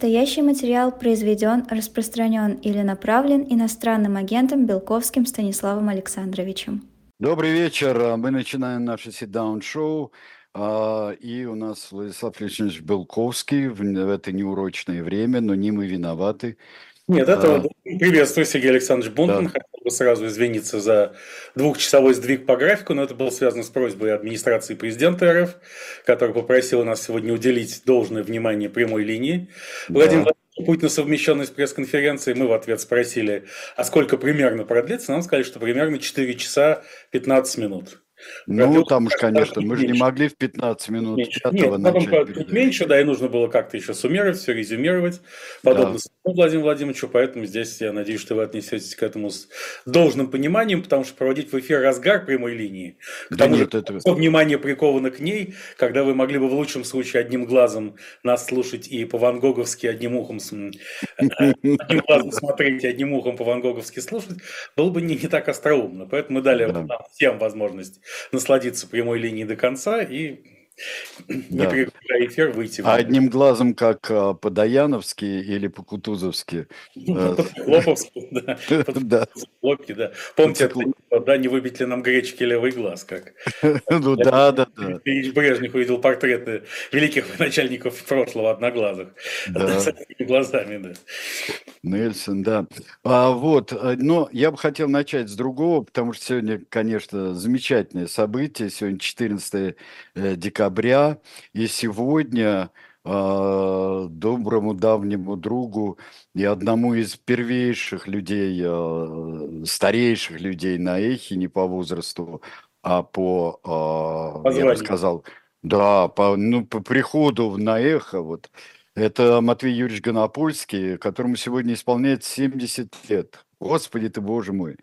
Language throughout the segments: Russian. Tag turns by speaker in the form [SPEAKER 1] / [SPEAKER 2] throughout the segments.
[SPEAKER 1] Настоящий материал произведен, распространен или направлен иностранным агентом Белковским Станиславом Александровичем.
[SPEAKER 2] Добрый вечер. Мы начинаем наше sit-down-шоу. А, и у нас Владислав Александрович Белковский в это неурочное время, но не мы виноваты.
[SPEAKER 3] Нет, это а, приветствую, Сергей Александрович Бунтман. Да. Хотел бы сразу извиниться за двухчасовой сдвиг по графику, но это было связано с просьбой администрации президента РФ, который попросил нас сегодня уделить должное внимание прямой линии. Да. Владимир Путь на совмещенность пресс-конференции. Мы в ответ спросили, а сколько примерно продлится? Нам сказали, что примерно 4 часа 15 минут.
[SPEAKER 2] Ну, там уж, конечно, мы же не могли в 15 минут
[SPEAKER 3] меньше. Нет, начать. Чуть меньше, да, и нужно было как-то еще суммировать, все резюмировать, подобно да. Владимиру Владимировичу, поэтому здесь я надеюсь, что вы отнесетесь к этому с должным пониманием, потому что проводить в эфир разгар прямой линии, к да тому нет, же, это... внимание приковано к ней, когда вы могли бы в лучшем случае одним глазом нас слушать и по-вангоговски одним ухом, э, одним глазом смотреть и одним ухом по-вангоговски слушать, было бы не, не так остроумно. Поэтому мы дали всем возможность насладиться прямой линией до конца и не
[SPEAKER 2] переключая эфир, выйти. А одним глазом, как а, по-даяновски или по-кутузовски?
[SPEAKER 3] Лоповски, да. да. Лопки, да. Помните, да, не выбить ли нам гречки левый глаз, как? Ну да, да, да. Ильич Брежнев увидел портреты великих начальников прошлого одноглазых. Да. Глазами, да.
[SPEAKER 2] Нельсон, да. А, вот, э, но я бы хотел начать с другого, потому что сегодня, конечно, замечательное событие. Сегодня 14 э, декабря, и сегодня э, доброму давнему другу и одному из первейших людей, э, старейших людей на эхе, не по возрасту, а по, э, я бы сказал, да, по, ну, по приходу на эхо, вот, это Матвей Юрьевич Гонопольский, которому сегодня исполняется 70 лет. Господи ты, боже мой.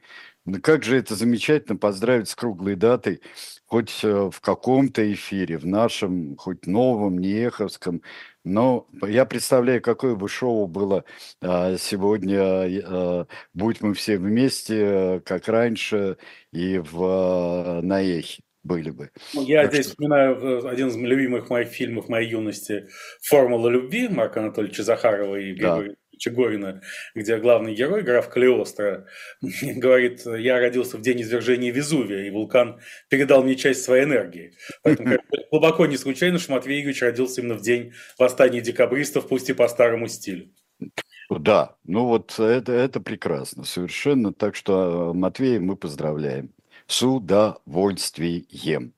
[SPEAKER 2] Ну как же это замечательно поздравить с круглой датой, хоть э, в каком-то эфире, в нашем, хоть новом, нееховском. Но я представляю, какое бы шоу было а, сегодня, а, будь мы все вместе, как раньше, и в а, Наехе были бы.
[SPEAKER 3] Ну, я так здесь что... вспоминаю э, один из любимых моих фильмов моей юности «Формула любви» Марка Анатольевича Захарова и Григория да. Чегорина, где главный герой, граф Калиостро, говорит, я родился в день извержения Везувия, и вулкан передал мне часть своей энергии. Поэтому глубоко не случайно, что Матвей Юрьевич родился именно в день восстания декабристов, пусть и по старому стилю.
[SPEAKER 2] Да, ну вот это, это прекрасно совершенно. Так что э, Матвея мы поздравляем с удовольствием.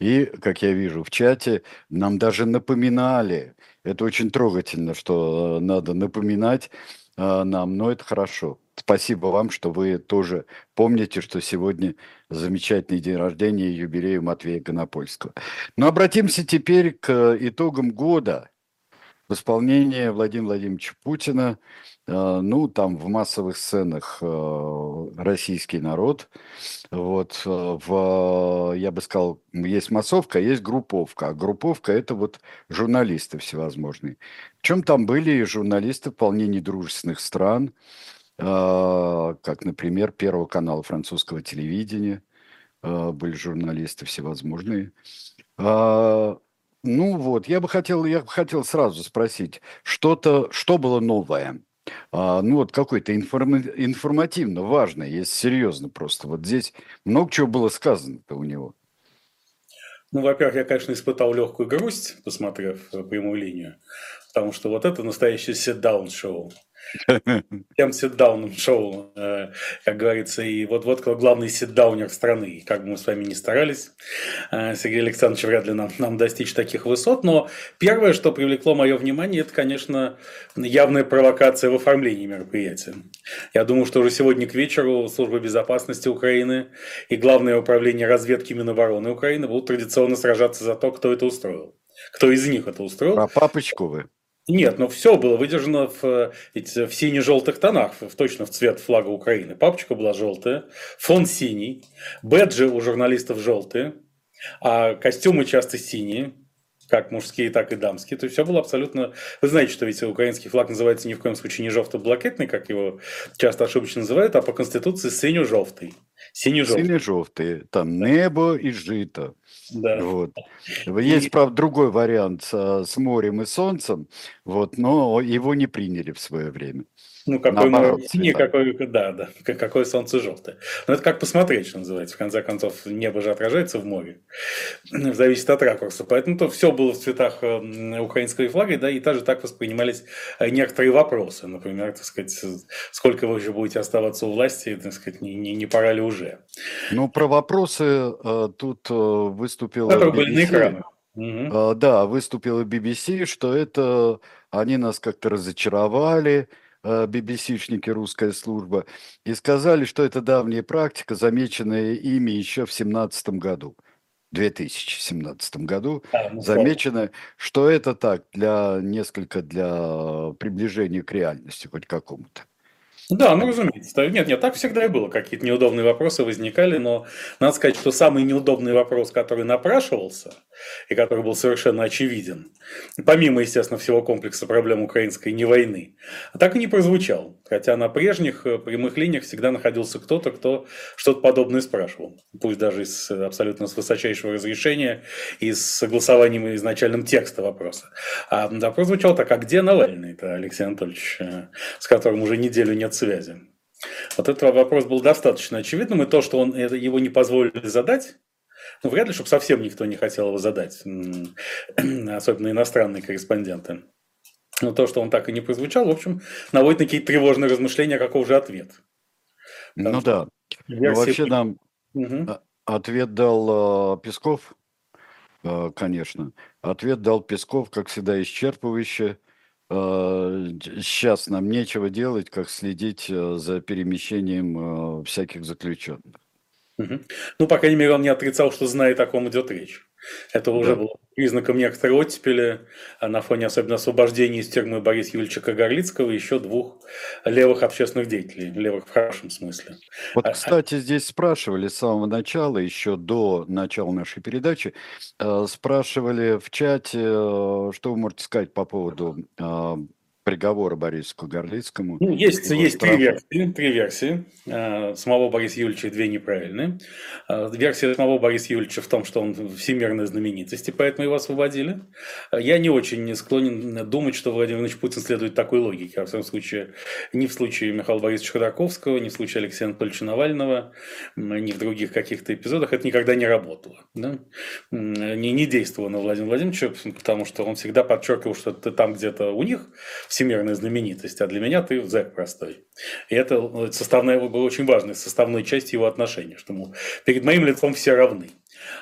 [SPEAKER 2] И, как я вижу в чате, нам даже напоминали. Это очень трогательно, что э, надо напоминать э, нам, но это хорошо. Спасибо вам, что вы тоже помните, что сегодня замечательный день рождения и юбилей Матвея Конопольского. Но обратимся теперь к итогам года в исполнении Владимира Владимировича Путина – ну, там в массовых сценах а, российский народ. Вот, а, в, я бы сказал, есть массовка, есть групповка. А групповка – это вот журналисты всевозможные. Причем там были журналисты вполне недружественных стран, как, например, Первого канала французского телевидения. Были журналисты всевозможные. Ну вот, я бы хотел, я бы хотел сразу спросить, что-то, что было новое – а, ну вот какой-то информ... информативно важный, если серьезно просто. Вот здесь много чего было сказано-то у него.
[SPEAKER 3] Ну, во-первых, я, конечно, испытал легкую грусть, посмотрев прямую линию, потому что вот это настоящее sit-down шоу. Тем ситдауном шоу, э, как говорится, и вот вот главный ситдаунер страны. Как бы мы с вами не старались, э, Сергей Александрович, вряд ли нам, нам достичь таких высот, но первое, что привлекло мое внимание, это, конечно, явная провокация в оформлении мероприятия. Я думаю, что уже сегодня к вечеру Служба безопасности Украины и Главное управление разведки Минобороны Украины будут традиционно сражаться за то, кто это устроил. Кто из них это устроил?
[SPEAKER 2] Про папочку вы.
[SPEAKER 3] Нет, но все было выдержано в, в сине-желтых тонах, в, точно в цвет флага Украины. Папочка была желтая, фон синий, бэджи у журналистов желтые, а костюмы часто синие, как мужские, так и дамские. То есть все было абсолютно... Вы знаете, что ведь украинский флаг называется ни в коем случае не желто-блакитный, как его часто ошибочно называют, а по Конституции синьо-желтый.
[SPEAKER 2] Синьо-желтый. Синьо-желтый. Там небо и жито. Да. Вот. Есть, правда, другой вариант с морем и солнцем, вот, но его не приняли в свое время.
[SPEAKER 3] Ну, какой море синий, какой, да, да, какое солнце желтое. Но это как посмотреть, что называется. В конце концов, небо же отражается в море. Зависит от ракурса. Поэтому то все было в цветах э, украинского флага, да, и также так воспринимались э, некоторые вопросы. Например, так сказать, сколько вы еще будете оставаться у власти, так сказать, не, не, не пора ли уже.
[SPEAKER 2] Ну, про вопросы э, тут выступил... Которые BBC. были на экранах. Угу. Да, выступила BBC, что это они нас как-то разочаровали, BBC-шники «Русская служба», и сказали, что это давняя практика, замеченная ими еще в 2017 году. 2017 году ну, замечено, что это так, для несколько для приближения к реальности хоть какому-то.
[SPEAKER 3] Да, ну разумеется. Нет, нет, так всегда и было. Какие-то неудобные вопросы возникали, но надо сказать, что самый неудобный вопрос, который напрашивался, и который был совершенно очевиден, помимо, естественно, всего комплекса проблем украинской не войны, так и не прозвучал. Хотя на прежних э, прямых линиях всегда находился кто-то, кто что-то подобное спрашивал. Пусть даже из абсолютно с высочайшего разрешения и с согласованием изначальным текста вопроса. А вопрос звучал так, а где Навальный-то, Алексей Анатольевич, э, с которым уже неделю нет связи? Вот этот вопрос был достаточно очевидным, и то, что он, его не позволили задать, ну, вряд ли, чтобы совсем никто не хотел его задать, особенно иностранные корреспонденты. Но то, что он так и не прозвучал, в общем, наводит на какие-то тревожные размышления, каков же ответ.
[SPEAKER 2] Потому ну да. Версии... Ну, вообще нам угу. ответ дал э, Песков, э, конечно. Ответ дал Песков, как всегда, исчерпывающе. Э, сейчас нам нечего делать, как следить э, за перемещением э, всяких заключенных.
[SPEAKER 3] Угу. Ну, по крайней мере, он не отрицал, что знает, о ком идет речь. Это уже да. было признаком некоторой оттепели а на фоне особенно освобождения из тюрьмы Бориса Юльевича Кагарлицкого и еще двух левых общественных деятелей, левых в хорошем смысле.
[SPEAKER 2] Вот, а, а кстати, здесь спрашивали с самого начала, еще до начала нашей передачи, э, спрашивали в чате, э, что вы можете сказать по поводу э, приговора Борису Кагарлицкому.
[SPEAKER 3] Ну, есть есть три версии. Три версии. Э, самого Бориса Юльевича две неправильные. Э, версия самого Бориса Юльевича в том, что он всемирная знаменитость, и поэтому его освободили. Э, я не очень не склонен думать, что Владимир Ильич Путин следует такой логике. Во всяком случае, ни в случае Михаила Борисовича Ходорковского, ни в случае Алексея Анатольевича Навального, ни в других каких-то эпизодах это никогда не работало. Да? Не, не действовало на Владимира Владимировича, потому что он всегда подчеркивал, что ты там где-то у них всемирная знаменитость, а для меня ты зэк простой. И это ну, составная, была очень важной составной частью его отношений, что ему перед моим лицом все равны.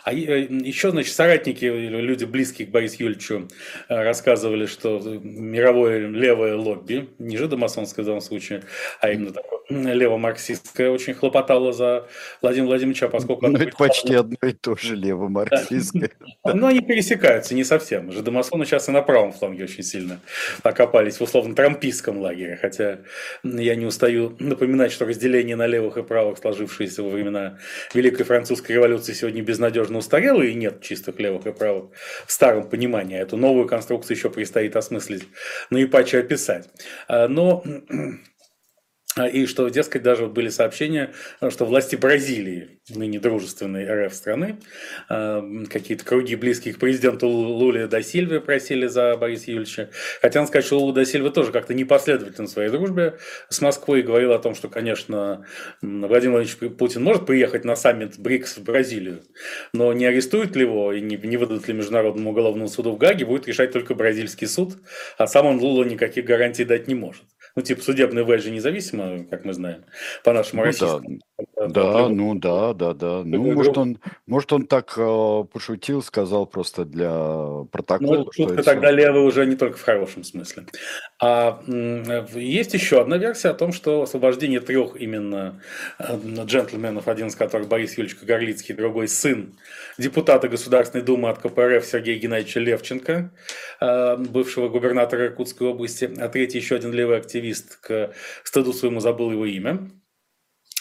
[SPEAKER 3] А э, еще, значит, соратники, люди близкие к Борису Юльевичу э, рассказывали, что мировое левое лобби, не жидомасонское в данном случае, а именно такое левомарксистское, очень хлопотало за Владимира Владимировича, поскольку...
[SPEAKER 2] Ну, это почти одно и то же левомарксистское.
[SPEAKER 3] Да. Но они пересекаются, не совсем. Жидомасоны сейчас и на правом фланге очень сильно окопались в условно трампийском лагере, хотя я не устаю напоминать, что разделение на левых и правых, сложившееся во времена Великой Французской революции, сегодня безнадежно устарело, и нет чистых левых и правых в старом понимании. Эту новую конструкцию еще предстоит осмыслить, ну и паче описать. А, но и что, дескать, даже были сообщения, что власти Бразилии, ныне дружественной РФ страны, а, какие-то круги близкие к президенту Луле да Сильве просили за Бориса Юльевича. Хотя надо сказать, что Лула да Сильва тоже как-то непоследовательно в своей дружбе с Москвой говорил о том, что, конечно, Владимир Владимирович Путин может приехать на саммит БРИКС в Бразилию, но не арестуют ли его и не, не выдадут ли Международному уголовному суду в Гаге, будет решать только бразильский суд, а сам он Лула никаких гарантий дать не может. Ну, типа, судебная власть же независима, как мы знаем, по нашему ну, российскому.
[SPEAKER 2] Да, да ну да, да, да. Ну, может, он, может, он так э, пошутил, сказал просто для протокола. Ну,
[SPEAKER 3] шутка тогда левый уже не только в хорошем смысле. А есть еще одна версия о том, что освобождение трех именно э, джентльменов, один из которых Борис Юльевич Горлицкий, другой сын депутата Государственной Думы от КПРФ Сергея Геннадьевича Левченко, э, бывшего губернатора Иркутской области, а третий еще один левый активист, к стыду своему забыл его имя,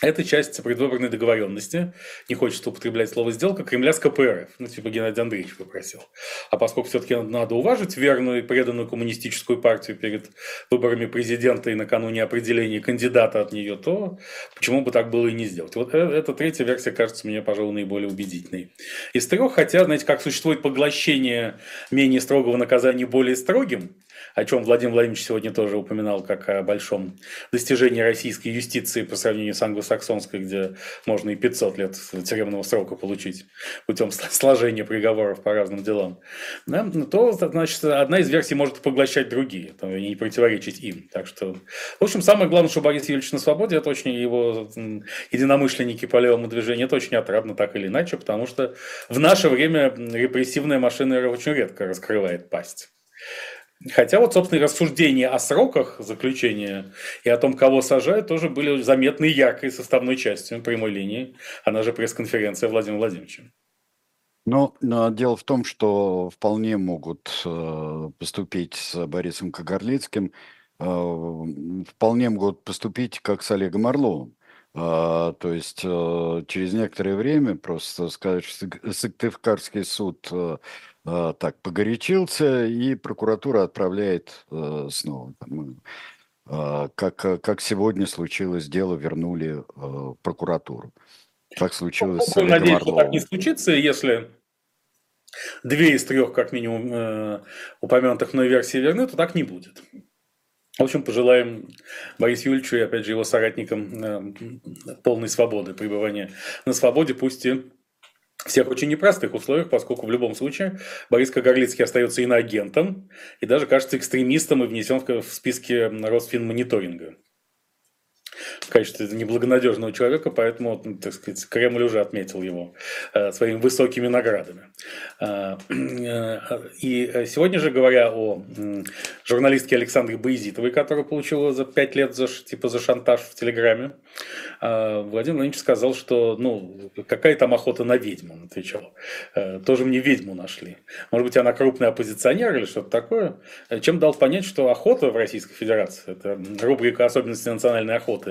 [SPEAKER 3] это часть предвыборной договоренности, не хочется употреблять слово «сделка», Кремля с КПРФ, ну, типа Геннадий Андреевич попросил. А поскольку все-таки надо уважить верную и преданную коммунистическую партию перед выборами президента и накануне определения кандидата от нее, то почему бы так было и не сделать? Вот э, эта третья версия кажется мне, пожалуй, наиболее убедительной. Из трех, хотя, знаете, как существует поглощение менее строгого наказания более строгим, о чем Владимир Владимирович сегодня тоже упоминал, как о большом достижении российской юстиции по сравнению с англосаксонской, где можно и 500 лет тюремного срока получить путем сложения приговоров по разным делам, да, ну, то, значит, одна из версий может поглощать другие и не противоречить им. Так что, в общем, самое главное, что Борис Юрьевич на свободе, это очень его единомышленники по левому движению, это очень отрадно так или иначе, потому что в наше время репрессивная машина очень редко раскрывает пасть. Хотя вот, собственно, рассуждения о сроках заключения и о том, кого сажают, тоже были заметны яркой составной частью прямой линии. Она же пресс-конференция Владимира Владимировича.
[SPEAKER 2] Но, но дело в том, что вполне могут э, поступить с Борисом Кагарлицким, э, вполне могут поступить как с Олегом Орловым. А, то есть э, через некоторое время просто сказать, что Сыктывкарский суд э, а, так погорячился, и прокуратура отправляет э, снова. Там, э, как, как сегодня случилось, дело вернули э, прокуратуру. Так случилось
[SPEAKER 3] ну, с Надеюсь, что так не случится, если две из трех, как минимум, э, упомянутых мной версий верны, то так не будет. В общем, пожелаем Борису Юльевичу и, опять же, его соратникам э, полной свободы, пребывания на свободе, пусть и всех очень непростых условиях, поскольку в любом случае Борис Кагарлицкий остается иноагентом и даже, кажется, экстремистом и внесен в списки Росфинмониторинга в качестве неблагонадежного человека, поэтому, так сказать, Кремль уже отметил его э, своими высокими наградами. Э, э, и сегодня же, говоря о журналистке Александре Боязитовой, которая получила за пять лет за, типа за шантаж в Телеграме, Владимир Владимирович сказал, что ну, какая там охота на ведьму, он отвечал. Тоже мне ведьму нашли. Может быть, она крупный оппозиционер или что-то такое. Чем дал понять, что охота в Российской Федерации, это рубрика особенности национальной охоты,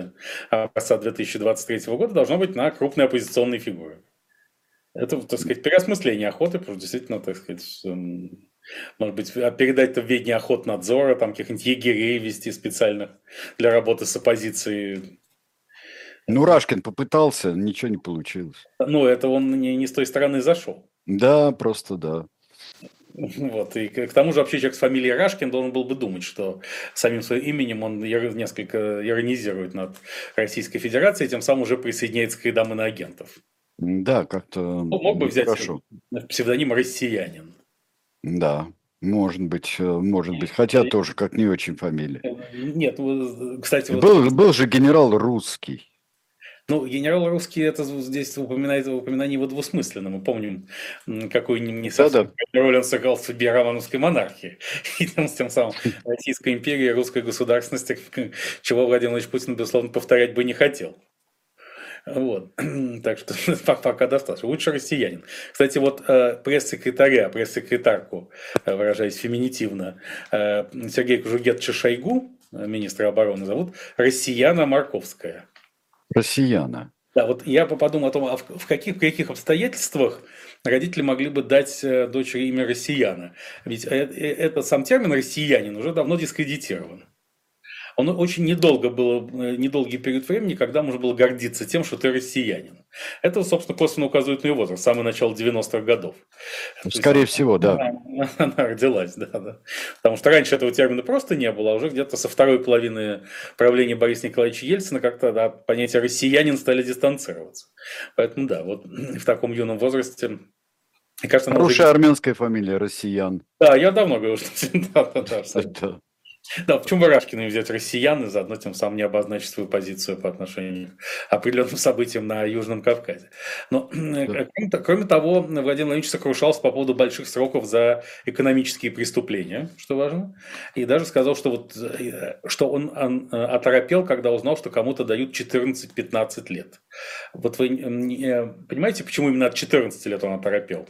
[SPEAKER 3] работы образца 2023 года должно быть на крупные оппозиционные фигуры. Это, так сказать, переосмысление охоты, потому что действительно, так сказать, эм, может быть, а передать это в ведение охотнадзора, там каких-нибудь егерей вести специальных для работы с оппозицией.
[SPEAKER 2] Ну, Рашкин попытался, ничего не получилось.
[SPEAKER 3] Ну, это он не, не с той стороны зашел.
[SPEAKER 2] Да, просто да.
[SPEAKER 3] Вот, и к тому же вообще человек с фамилией Рашкин должен был бы думать, что самим своим именем он несколько иронизирует над Российской Федерацией, тем самым уже присоединяется к рядам иноагентов.
[SPEAKER 2] Да, как-то
[SPEAKER 3] ну, Мог бы взять хорошо. псевдоним «Россиянин».
[SPEAKER 2] Да, может быть, э, может быть. Хотя тоже как не очень фамилия.
[SPEAKER 3] Нет, кстати...
[SPEAKER 2] Был, вот... был же генерал русский.
[SPEAKER 3] Ну, генерал русский, это здесь упоминает упоминание его двусмысленно. Мы помним, какую не совсем да, роль он сыграл в судьбе романовской монархии. И тем, тем самым Российская империя, русская государственность, чего Владимир Владимирович Путин, безусловно, повторять бы не хотел. Вот. Так что пока достаточно. Лучше россиянин. Кстати, вот э, пресс-секретаря, пресс-секретарку, э, выражаясь феминитивно, э, Сергей Кужугетовича Шойгу, министра обороны, зовут Россияна Марковская.
[SPEAKER 2] Россияна.
[SPEAKER 3] Да, вот я подумал о том, а в каких, в каких обстоятельствах родители могли бы дать э, дочери имя россияна. Ведь э, э, этот сам термин россиянин уже давно дискредитирован. Он очень недолго было, недолгий период времени, когда можно было гордиться тем, что ты россиянин. Это, собственно, косвенно указывает на его возраст, самое начало 90-х годов.
[SPEAKER 2] Скорее есть, всего, да.
[SPEAKER 3] Она, она родилась, да, да. Потому что раньше этого термина просто не было, а уже где-то со второй половины правления Бориса Николаевича Ельцина как-то да, понятие «россиянин» стали дистанцироваться. Поэтому, да, вот в таком юном возрасте
[SPEAKER 2] мне кажется, Хорошая уже... армянская фамилия, россиян.
[SPEAKER 3] Да, я давно говорю, что да, да, да, да, почему Рашкина взять россиян и заодно тем самым не обозначить свою позицию по отношению к определенным событиям на Южном Кавказе. Но, э, да. кроме, кроме того, Владимир Владимирович сокрушался по поводу больших сроков за экономические преступления, что важно, и даже сказал, что, вот, э, что он, он э, оторопел, когда узнал, что кому-то дают 14-15 лет. Вот вы понимаете, почему именно от 14 лет он оторопел?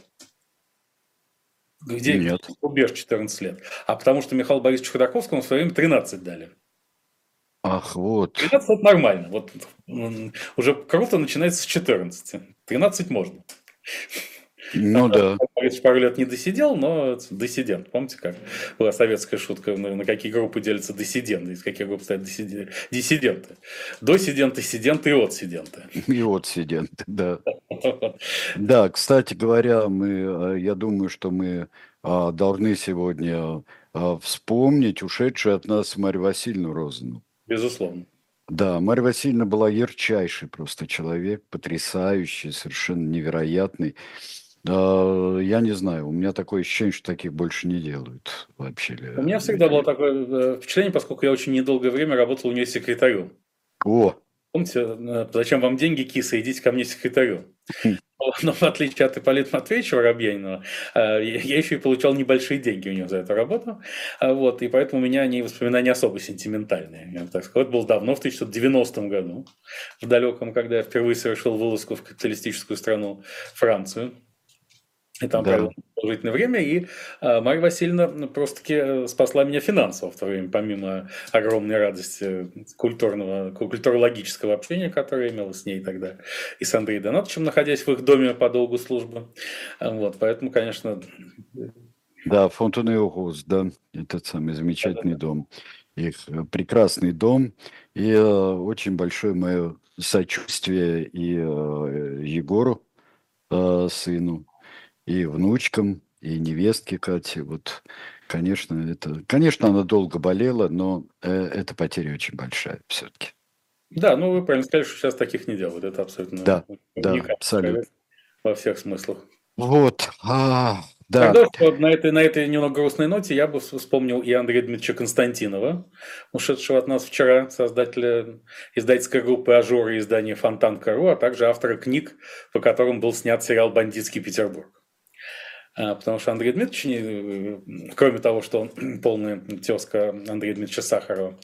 [SPEAKER 3] Где
[SPEAKER 2] Нет.
[SPEAKER 3] рубеж 14 лет? А потому что Михаилу Борисовичу Ходорковскому в свое время 13 дали.
[SPEAKER 2] Ах, вот.
[SPEAKER 3] 13 это нормально. Вот уже круто начинается с 14. 13 можно.
[SPEAKER 2] Ну да.
[SPEAKER 3] Пару лет не досидел, но диссидент. Помните, как была советская шутка, на, какие группы делятся диссиденты, из каких групп стоят диссиденты. Досиденты, сиденты и отсиденты.
[SPEAKER 2] И отсиденты, да. Да, кстати говоря, мы, э, я думаю, что мы а, должны сегодня вспомнить ушедшую от нас Марию Васильевну Розану.
[SPEAKER 3] Безусловно.
[SPEAKER 2] Да, Марья Васильевна была ярчайший просто человек, потрясающий, совершенно невероятный. А, я не знаю, у меня такое ощущение, что таких больше не делают вообще.
[SPEAKER 3] У меня всегда было такое э, впечатление, поскольку я очень недолгое время работал у нее секретарем.
[SPEAKER 2] О!
[SPEAKER 3] Помните, э, зачем вам деньги, киса, идите ко мне секретарю. Хм. Но в отличие от Ипполита Матвеевича Воробьянинова, э, я еще и получал небольшие деньги у него за эту работу. Вот, и поэтому у меня они воспоминания особо сентиментальные. Я так сказать, это было давно, в 1990 году, в далеком, когда я впервые совершил вылазку в капиталистическую страну Францию. И там да. провел продолжительное время, и э, Марья Васильевна просто-таки э, спасла меня финансово в то время, помимо огромной радости культурного, культурологического общения, которое я имел с ней тогда, и с Андреем Донатовичем, находясь в их доме по долгу службы. Вот, поэтому, конечно...
[SPEAKER 2] Да, Фонтанеогус, да, этот самый замечательный да, да. дом. Их э, прекрасный дом, и э, очень большое мое сочувствие и э, Егору, э, сыну, и внучкам, и невестке Кате. Вот, конечно, это, конечно, она долго болела, но э, эта потеря очень большая все-таки.
[SPEAKER 3] Да, ну вы правильно сказали, что сейчас таких не делают. Это абсолютно
[SPEAKER 2] да, да, абсолютно.
[SPEAKER 3] во всех смыслах.
[SPEAKER 2] Вот, а, да.
[SPEAKER 3] Тогда на этой, на этой немного грустной ноте я бы вспомнил и Андрея Дмитриевича Константинова, ушедшего от нас вчера, создателя издательской группы «Ажор» и издания «Фонтан.ру», а также автора книг, по которым был снят сериал «Бандитский Петербург». А, потому что Андрей Дмитриевич, э, кроме того, что он полная тезка Андрея Дмитриевича Сахарова,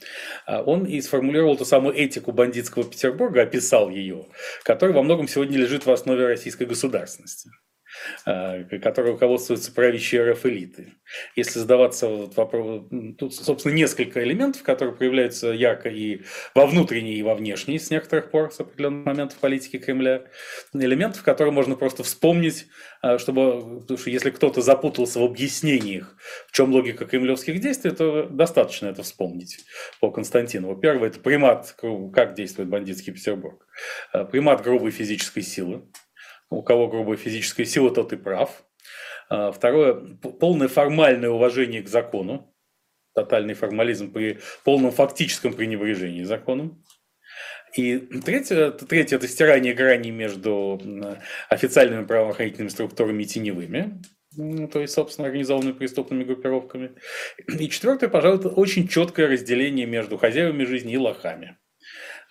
[SPEAKER 3] а, он и сформулировал ту самую этику бандитского Петербурга, описал ее, которая во многом сегодня лежит в основе российской государственности. Э, которой руководствуются правящие РФ элиты. Если задаваться вот вопрос, тут, собственно, несколько элементов, которые проявляются ярко и во внутренней, и во внешней с некоторых пор, с определенных моментов политики Кремля. Элементов, которые можно просто вспомнить, э, чтобы, потому что если кто-то запутался в объяснениях, в чем логика кремлевских действий, то достаточно это вспомнить по Константинову. Первое – это примат, как действует бандитский Петербург. Э, примат грубой физической силы, у кого грубая физическая сила, тот и прав. А, второе, полное формальное уважение к закону, тотальный формализм при полном фактическом пренебрежении законом. И третье, третье – это стирание граней между официальными правоохранительными структурами и теневыми, то есть, собственно, организованными преступными группировками. И четвертое, пожалуй, это очень четкое разделение между хозяевами жизни и лохами.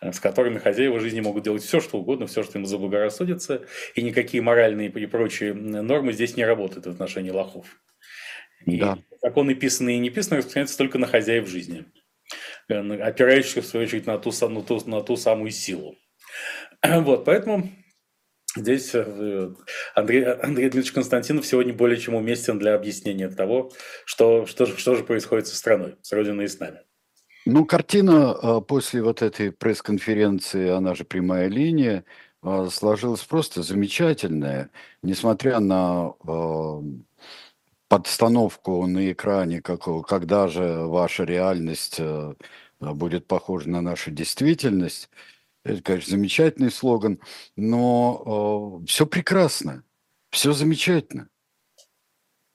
[SPEAKER 3] Э, с которыми хозяева жизни могут делать все, что угодно, все, что им заблагорассудится, и никакие моральные и прочие нормы здесь не работают в отношении лохов. И да. законы писанные и не писанные распространяются только на хозяев жизни, э, опирающихся, в свою очередь, на ту, на ту, на ту самую силу. Вот, поэтому Здесь э, Андрей, Андрей Дмитриевич Константинов сегодня более чем уместен для объяснения того, что, что, что же происходит со страной, с Родиной и с нами.
[SPEAKER 2] Ну, картина а, после вот этой пресс-конференции, она же прямая линия, а, сложилась просто замечательная, несмотря на а, подстановку на экране, как, когда же ваша реальность будет похожа на нашу действительность. Это, конечно, замечательный слоган, но э, все прекрасно, все замечательно,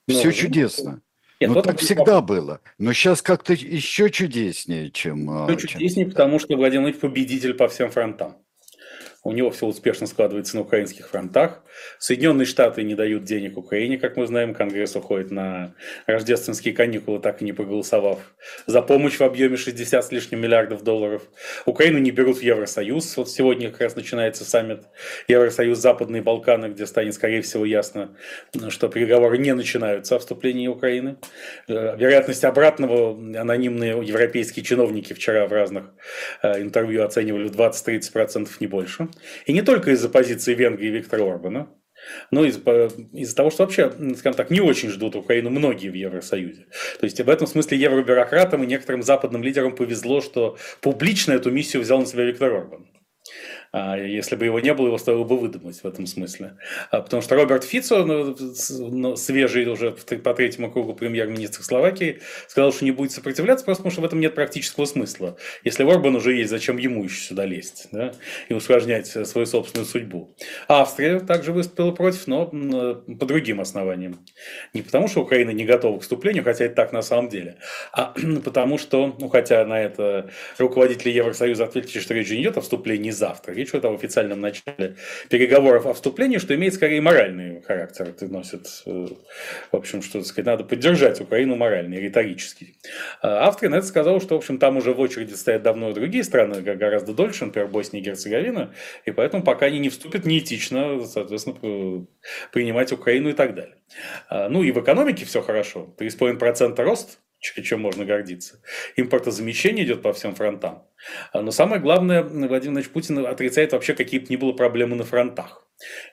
[SPEAKER 2] все ну, чудесно. Нет, ну, так всегда было. Но сейчас как-то еще чудеснее, чем...
[SPEAKER 3] Еще чем... чудеснее, потому что Владимир Владимирович победитель по всем фронтам. У него все успешно складывается на украинских фронтах. Соединенные Штаты не дают денег Украине, как мы знаем. Конгресс уходит на рождественские каникулы, так и не проголосовав за помощь в объеме 60 с лишним миллиардов долларов. Украину не берут в Евросоюз. Вот сегодня как раз начинается саммит Евросоюз Западные Балканы, где станет, скорее всего, ясно, что переговоры не начинаются о вступлении Украины. Э, вероятность обратного анонимные европейские чиновники вчера в разных э, интервью оценивали в 20-30% не больше. И не только из-за позиции Венгрии и Виктора Орбана, Но из- из-за того, что вообще, скажем так, не очень ждут Украину многие в Евросоюзе. То есть в этом смысле евробюрократам и некоторым западным лидерам повезло, что публично эту миссию взял на себя Виктор Орбан. А если бы его не было, его стоило бы выдумать в этом смысле. А, потому что Роберт Фицо, ну, ну, свежий уже по третьему кругу премьер-министр Словакии, сказал, что не будет сопротивляться, просто потому что в этом нет практического смысла. Если Орбан уже есть, зачем ему еще сюда лезть да? и усложнять э, свою собственную судьбу. Австрия также выступила против, но э, по другим основаниям. Не потому, что Украина не готова к вступлению, хотя это так на самом деле, а потому что, ну хотя на это руководители Евросоюза ответили, что речь идет о вступлении завтра, речь идет о официальном начале переговоров о вступлении, что имеет скорее моральный характер, это носит, э, в общем, что сказать, надо поддержать Украину морально и риторически. А Австрия на это сказала, что, в общем, там уже в очереди стоят давно другие страны, гораздо дольше, например, Босния и Герцеговина, и поэтому пока они не вступят, неэтично, соответственно, принимать Украину и так далее. А, Ну и в экономике все хорошо, 3,5% рост, чем можно гордиться. Импортозамещение идет по всем фронтам. А, Но самое главное, Владимир Владимирович Путин отрицает вообще какие бы ни было проблемы на фронтах.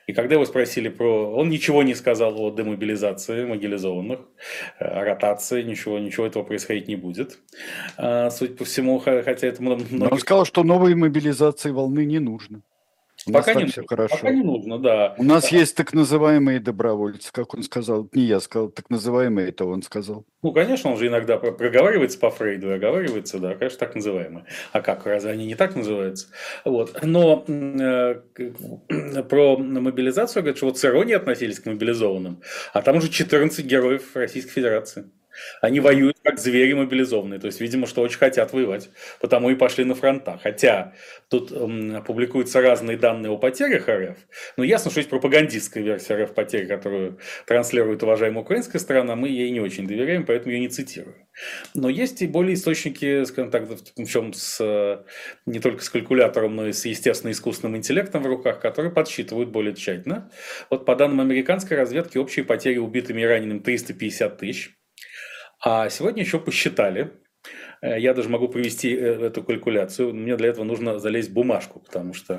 [SPEAKER 3] И когда его спросили про... Он ничего не сказал о демобилизации мобилизованных, э, о ротации, ничего, ничего этого происходить не будет. А, Судя по всему, хотя это мно-
[SPEAKER 2] Но он
[SPEAKER 3] многих...
[SPEAKER 2] сказал, что новой мобилизации волны не нужно.
[SPEAKER 3] Пока не,
[SPEAKER 2] все
[SPEAKER 3] нужно,
[SPEAKER 2] хорошо.
[SPEAKER 3] пока не нужно, да.
[SPEAKER 2] У нас есть так называемые добровольцы, как он сказал. Это Не я сказал, так называемые, это он сказал.
[SPEAKER 3] Ну, конечно, он же иногда про- проговаривается по Фрейду, оговаривается, да, конечно, так называемые. А как, разве они не так называются? Вот. Но э, про мобилизацию говорят, что вот с иронией относились к мобилизованным, а там уже 14 героев Российской Федерации. Они воюют как звери мобилизованные, то есть, видимо, что очень хотят воевать, потому и пошли на фронта. Хотя тут м, публикуются разные данные о потерях РФ, но ясно, что есть пропагандистская версия РФ потерь, которую транслирует уважаемая украинская сторона, мы ей не очень доверяем, поэтому ее не цитируем. Но есть и более источники, скажем так, причем с, э, не только с калькулятором, но и с естественно-искусственным интеллектом в руках, которые подсчитывают более тщательно. Вот по данным американской разведки, общие потери убитыми и ранеными 350 тысяч. А сегодня еще посчитали, э, я даже могу провести э, эту калькуляцию. Мне для этого нужно залезть в бумажку, потому что,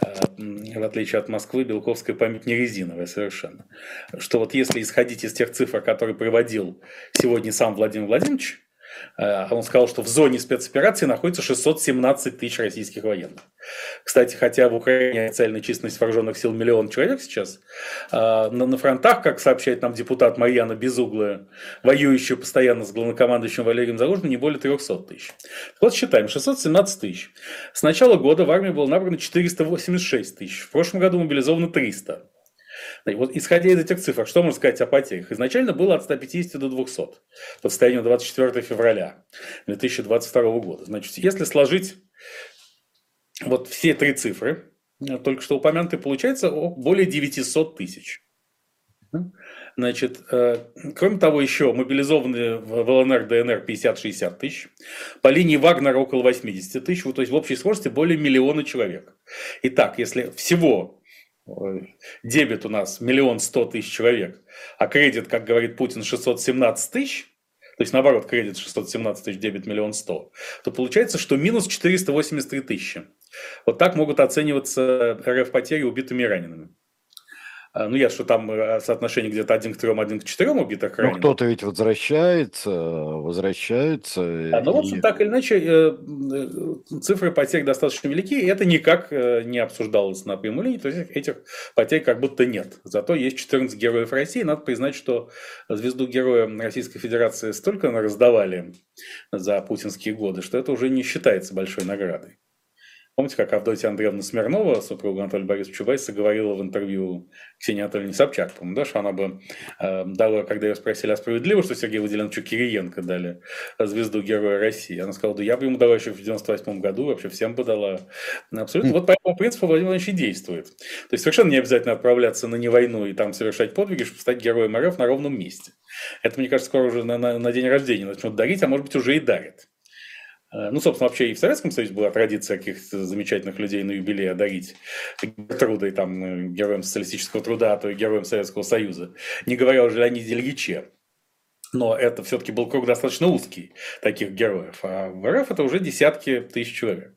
[SPEAKER 3] э, в отличие от Москвы, белковская память не резиновая совершенно. Что вот если исходить из тех цифр, которые приводил сегодня сам Владимир Владимирович, он сказал, что в зоне спецоперации находится 617 тысяч российских военных. Кстати, хотя в Украине официальная численность вооруженных сил миллион человек сейчас, э, на фронтах, как сообщает нам депутат Марьяна Безуглая, воюющая постоянно с главнокомандующим Валерием Залужным, не более 300 тысяч. Вот считаем, 617 тысяч. С начала года в армии было набрано 486 тысяч. В прошлом году мобилизовано 300. Вот исходя из этих цифр, что можно сказать о потерях? Изначально было от 150 до 200 по состоянию на 24 февраля 2022 года. Значит, если сложить вот все три цифры, э, только что упомянутые, получается более 900 тысяч. Значит, э, кроме того, еще мобилизованные в ЛНР, ДНР 50-60 тысяч, по линии Вагнера около 80 тысяч, то есть в общей сложности более миллиона человек. Итак, если всего дебет у нас миллион сто тысяч человек, а кредит, как говорит Путин, 617 тысяч, то есть наоборот, кредит 617 тысяч, дебет миллион сто, то получается, что минус 483 тысячи. Вот так могут оцениваться РФ потери убитыми и ранеными. А, Ну, я что там э, соотношение где-то 1 к 3, 1 к 4 убитых
[SPEAKER 2] Ну,
[SPEAKER 3] раненых.
[SPEAKER 2] кто-то ведь возвращается, возвращается.
[SPEAKER 3] Да, но, в общем,
[SPEAKER 2] и-
[SPEAKER 3] так или иначе, э, э, цифры потерь достаточно велики, и это никак не обсуждалось на прямой линии, то есть этих потерь как будто нет. Зато есть 14 героев России. Надо признать, что звезду героя Российской Федерации столько раздавали за путинские годы, что это уже не считается большой наградой. Помните, как Авдотья Андреевна Смирнова, супруга Анатолия Борисовича Чубайса, говорила в интервью Ксении Анатольевне Собчак, по-моему, да, что она бы э, дала, когда ее спросили, а справедливо, что Сергею Владимировичу Кириенко дали звезду Героя России? Она сказала, да я бы ему дала еще в 98 году, вообще всем бы дала. Абсолютно. Вот по этому принципу Владимир Владимирович и действует. То есть совершенно не обязательно отправляться на не войну и там совершать подвиги, чтобы стать героем РФ на ровном месте. Это, мне кажется, скоро уже на, на- на день рождения начнут дарить, а может быть уже и дарят. Э, Ну, собственно, вообще и в Советском Союзе была традиция каких-то замечательных людей на юбилей одарить трудой, там, э, героем социалистического труда, а то и героем Советского Союза. Не говоря уже о Леониде Ильиче. Но это все-таки был круг достаточно узкий таких героев. А в РФ это уже десятки тысяч человек.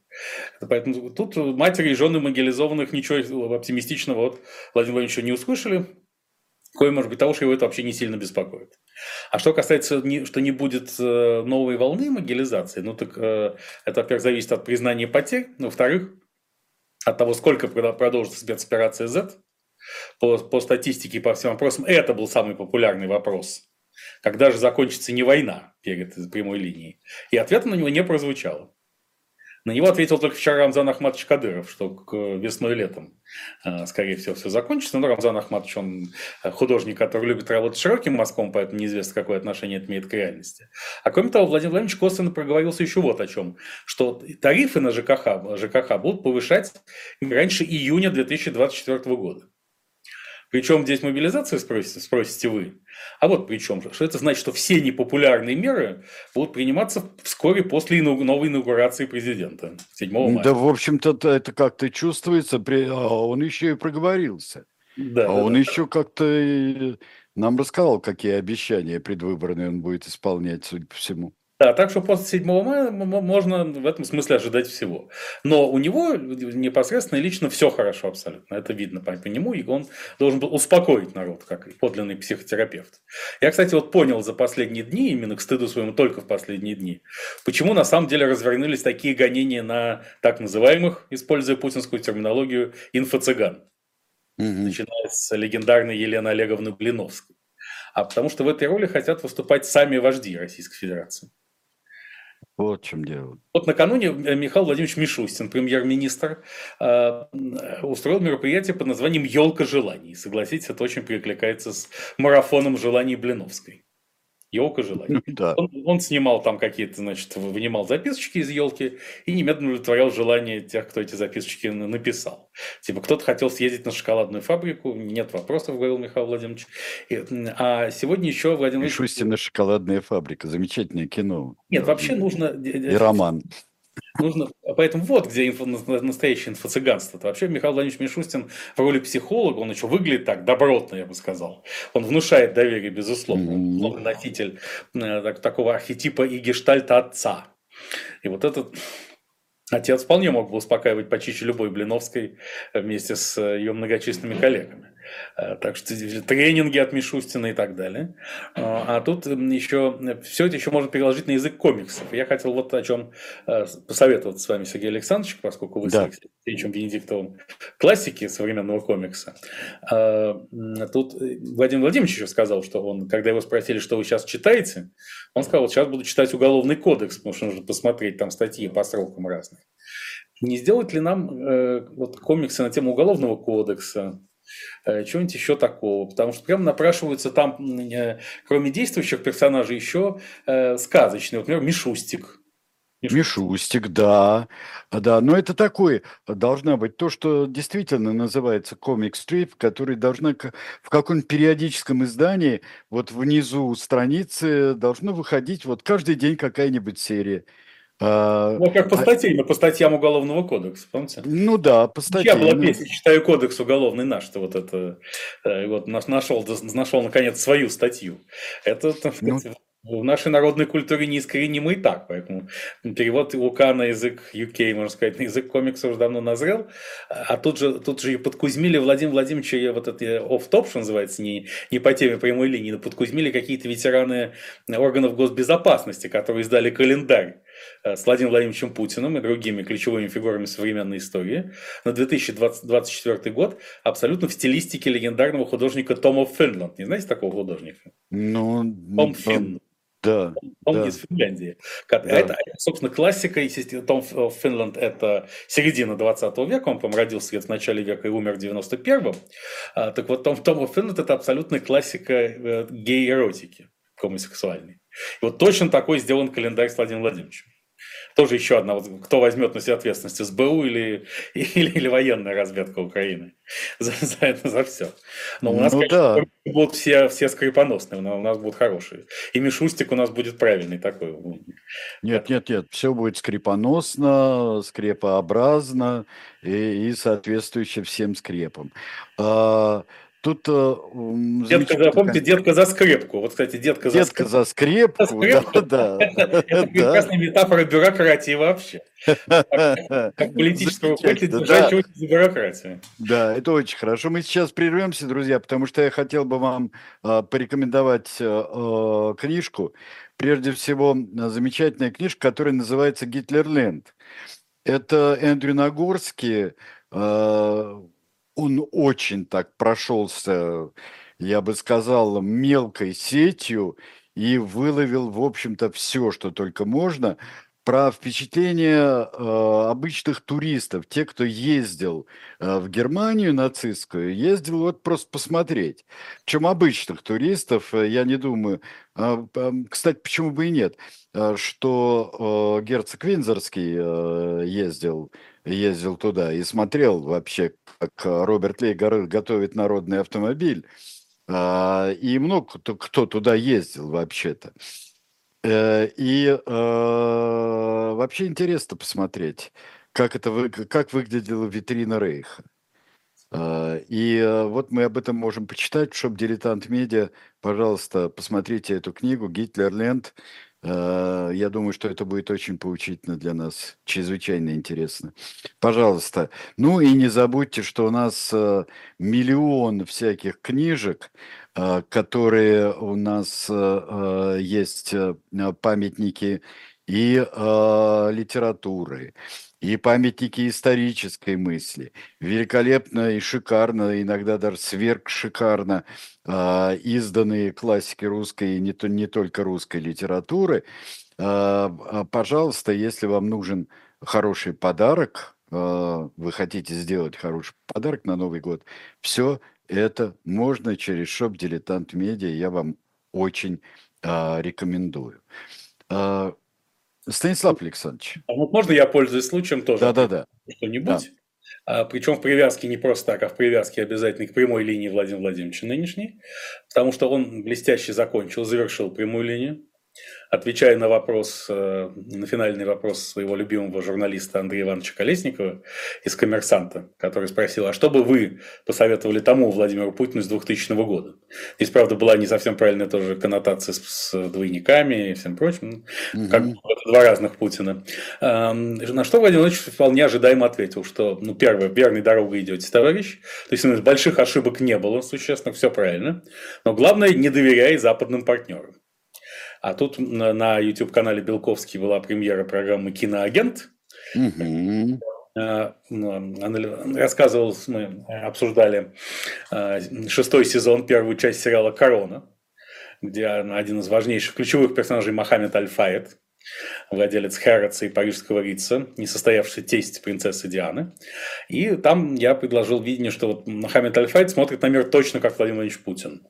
[SPEAKER 3] Поэтому тут матери и жены могилизованных ничего оптимистичного вот Владимир Владимирович не услышали. Кое, может быть, того, что его это вообще не сильно беспокоит. А что касается, что не будет э, новой волны могилизации, ну так э, это, во-первых, зависит от признания потерь, во-вторых, от того, сколько продолжится спецоперация Z. По, по статистике, по всем вопросам, это был самый популярный вопрос. Когда же закончится не война перед прямой линией? И ответа на него не прозвучало. На него ответил только вчера Рамзан Ахматович Кадыров, что к весной и летом, э, скорее всего, все закончится. Но Рамзан Ахматович, он э, художник, который любит работать широким мазком, поэтому неизвестно, какое отношение это имеет к реальности. А кроме того, Владимир Владимирович косвенно проговорился еще вот о чем, что тарифы на ЖКХ, ЖКХ будут повышать раньше июня 2024 года. Причем здесь мобилизация, спросите, спросите вы. А вот причем, что это значит, что все непопулярные меры будут приниматься вскоре после новой инаугурации президента 7 мая.
[SPEAKER 2] Да, в общем-то, это как-то чувствуется, а он еще и проговорился. Да, а да, он да. еще как-то нам рассказал, какие обещания предвыборные он будет исполнять, судя по всему.
[SPEAKER 3] Да, так что после 7 мая можно в этом смысле ожидать всего. Но у него непосредственно лично все хорошо абсолютно. Это видно по, по нему, и он должен был успокоить народ, как подлинный психотерапевт. Я, кстати, вот понял за последние дни, именно к стыду своему только в последние дни, почему на самом деле развернулись такие гонения на так называемых, используя путинскую терминологию, инфо-цыган. Угу. Начиная с легендарной Елены Олеговны Блиновской. А потому что в этой роли хотят выступать сами вожди Российской Федерации.
[SPEAKER 2] Вот в чем дело.
[SPEAKER 3] Вот накануне э, Михаил Владимирович Мишустин, премьер-министр, э, устроил мероприятие под названием «Елка желаний». Согласитесь, это очень перекликается с марафоном желаний Блиновской елка желаний. Да. Он, он снимал там какие-то, значит, вынимал записочки из елки и немедленно удовлетворял желание тех, кто эти записочки написал. Типа, кто-то хотел съездить на шоколадную фабрику, нет вопросов, говорил Михаил Владимирович. И, а сегодня еще Владимир
[SPEAKER 2] Мишустина «Шоколадная фабрика», замечательное кино.
[SPEAKER 3] Нет, вообще нужно...
[SPEAKER 2] И роман.
[SPEAKER 3] Нужно, поэтому вот где инфо, настоящее инфо-цыганство. Вообще Михаил Владимирович Мишустин в роли психолога, он еще выглядит так добротно, я бы сказал. Он внушает доверие, безусловно. Он носитель э, так, такого архетипа и гештальта отца. И вот этот отец вполне мог бы успокаивать почище любой Блиновской вместе с ее многочисленными коллегами. Э, так что тренинги от Мишустина и так далее. А, а тут еще все это еще можно переложить на язык комиксов. Я хотел вот о чем э, посоветоваться с вами, Сергей Александрович, поскольку вы да. с Алексеевичем Венедиктовым классики современного комикса. Тут Владимир Владимирович еще сказал, что он, когда его спросили, что вы сейчас читаете, он сказал, сейчас буду читать Уголовный кодекс, потому что нужно посмотреть там статьи по срокам разных. Не сделать ли нам э, вот комиксы на тему Уголовного кодекса, Э, чего-нибудь еще такого. Потому что прям напрашиваются там, э, кроме действующих персонажей, еще э, сказочные. Например, Мишустик.
[SPEAKER 2] Мишустик, да. Да, но это такое, должна быть то, что действительно называется комик-стрип, который должна в каком-нибудь периодическом издании, вот внизу страницы, должно выходить вот каждый день какая-нибудь серия.
[SPEAKER 3] А, ну, как по а статье, но по статьям Уголовного кодекса, помните?
[SPEAKER 2] Ну да, по статье. Я
[SPEAKER 3] была ну... песня, читаю кодекс уголовный наш, что вот это, э, вот нашел, нашел наконец свою статью. Это, ну... В нашей народной культуре неискоренимо и так, поэтому перевод Лука на язык UK, можно сказать, на язык комикса уже давно назрел, а тут же, тут же и подкузмили Владимир Владимировича, вот это оф-топ, что называется, не, не по теме прямой линии, но подкузмили какие-то ветераны органов госбезопасности, которые издали календарь с Владимиром Владимировичем Путиным и другими ключевыми фигурами современной истории на 2024 год абсолютно в стилистике легендарного художника Тома Финланд. Не знаете такого художника?
[SPEAKER 2] Ну,
[SPEAKER 3] Том Финн.
[SPEAKER 2] Да,
[SPEAKER 3] он да. из Финляндии. Да. Это, собственно, классика, Том Финланд – это середина 20 века, он, по-моему, родился в начале века и умер в 91-м. А, так вот, Том, Том Финланд – это абсолютная классика э, гей-эротики гомосексуальной. И вот точно такой сделан календарь с Владимиром Владимировичем тоже еще одна, вот, кто возьмет на себя ответственность, СБУ или, или, или военная разведка Украины за, за это, за все. Но у нас, ну, конечно, да. будут все, все скрипоносные, но у нас будут хорошие. И Мишустик у нас будет правильный такой.
[SPEAKER 2] Нет, нет, нет, все будет скрипоносно, скрепообразно и, и соответствующе всем скрепам.
[SPEAKER 3] Тут, э, детка, за, помните, детка за скрепку. Вот, кстати, детка,
[SPEAKER 2] детка за скрепку. За скрепку, да, да.
[SPEAKER 3] Это прекрасная метафора бюрократии вообще. Как политического руководителя держать за бюрократию.
[SPEAKER 2] Да, это очень хорошо. Мы сейчас прервемся, друзья, потому что я хотел бы вам а, порекомендовать а, книжку. Прежде всего, замечательная книжка, которая называется «Гитлерленд». Это Эндрю Нагорский, он очень так прошелся, я бы сказал, мелкой сетью и выловил, в общем-то, все, что только можно про впечатление э, обычных туристов, те, кто ездил э, в Германию нацистскую, ездил вот просто посмотреть. Чем обычных туристов, э, я не думаю, э, э, кстати, почему бы и нет, э, что э, герцог Винзорский э, ездил ездил туда и смотрел вообще, как Роберт Лейгар готовит народный автомобиль. А, и много кто, кто туда ездил вообще-то. Э, и э, вообще интересно посмотреть, как это вы, как выглядела витрина Рейха. А, и э, вот мы об этом можем почитать шоп «Дилетант Медиа». Пожалуйста, посмотрите эту книгу «Гитлерленд». Э, я думаю, что это будет очень поучительно для нас, чрезвычайно интересно. Пожалуйста. Ну и не забудьте, что у нас э, миллион всяких книжек, э, которые у нас есть памятники и литературы, и памятники исторической мысли. Великолепно и шикарно, иногда даже сверх шикарно э, изданные классики русской и не, то, не только русской литературы. Э, пожалуйста, если вам нужен хороший подарок, э, вы хотите сделать хороший подарок на Новый год, все это можно через шоп «Дилетант Медиа». Я вам очень э, рекомендую. Станислав Александрович.
[SPEAKER 3] А вот можно я пользуюсь случаем тоже?
[SPEAKER 2] Да-да-да.
[SPEAKER 3] Что-нибудь? Да. А, причем в привязке не просто так, а в привязке обязательно к прямой линии Владимира Владимировича нынешней, потому что он блестяще закончил, завершил прямую линию отвечая на вопрос, э, на финальный вопрос своего любимого журналиста Андрея Ивановича Колесникова из «Коммерсанта», который спросил, а что бы вы посоветовали тому Владимиру Путину с 2000 года? Здесь, правда, была не совсем правильная тоже коннотация с, с двойниками и всем прочим, угу. как два разных Путина. На что Владимир Владимирович вполне ожидаемо ответил, что, ну, первое, верной дорогой идете, товарищ, то есть больших ошибок не было, существенно, все правильно, но главное, не доверяй западным партнерам. А тут на YouTube-канале Белковский была премьера программы «Киноагент». Угу. Рассказывал, мы обсуждали а, шестой сезон, первую часть сериала «Корона», где один из важнейших ключевых персонажей Мохаммед Аль-Фаед, владелец Хэротса и парижского Рица, несостоявшийся тесть принцессы Дианы. И там я предложил видение, что вот Мохаммед Аль-Файд смотрит на мир точно как Владимир Владимирович Путин.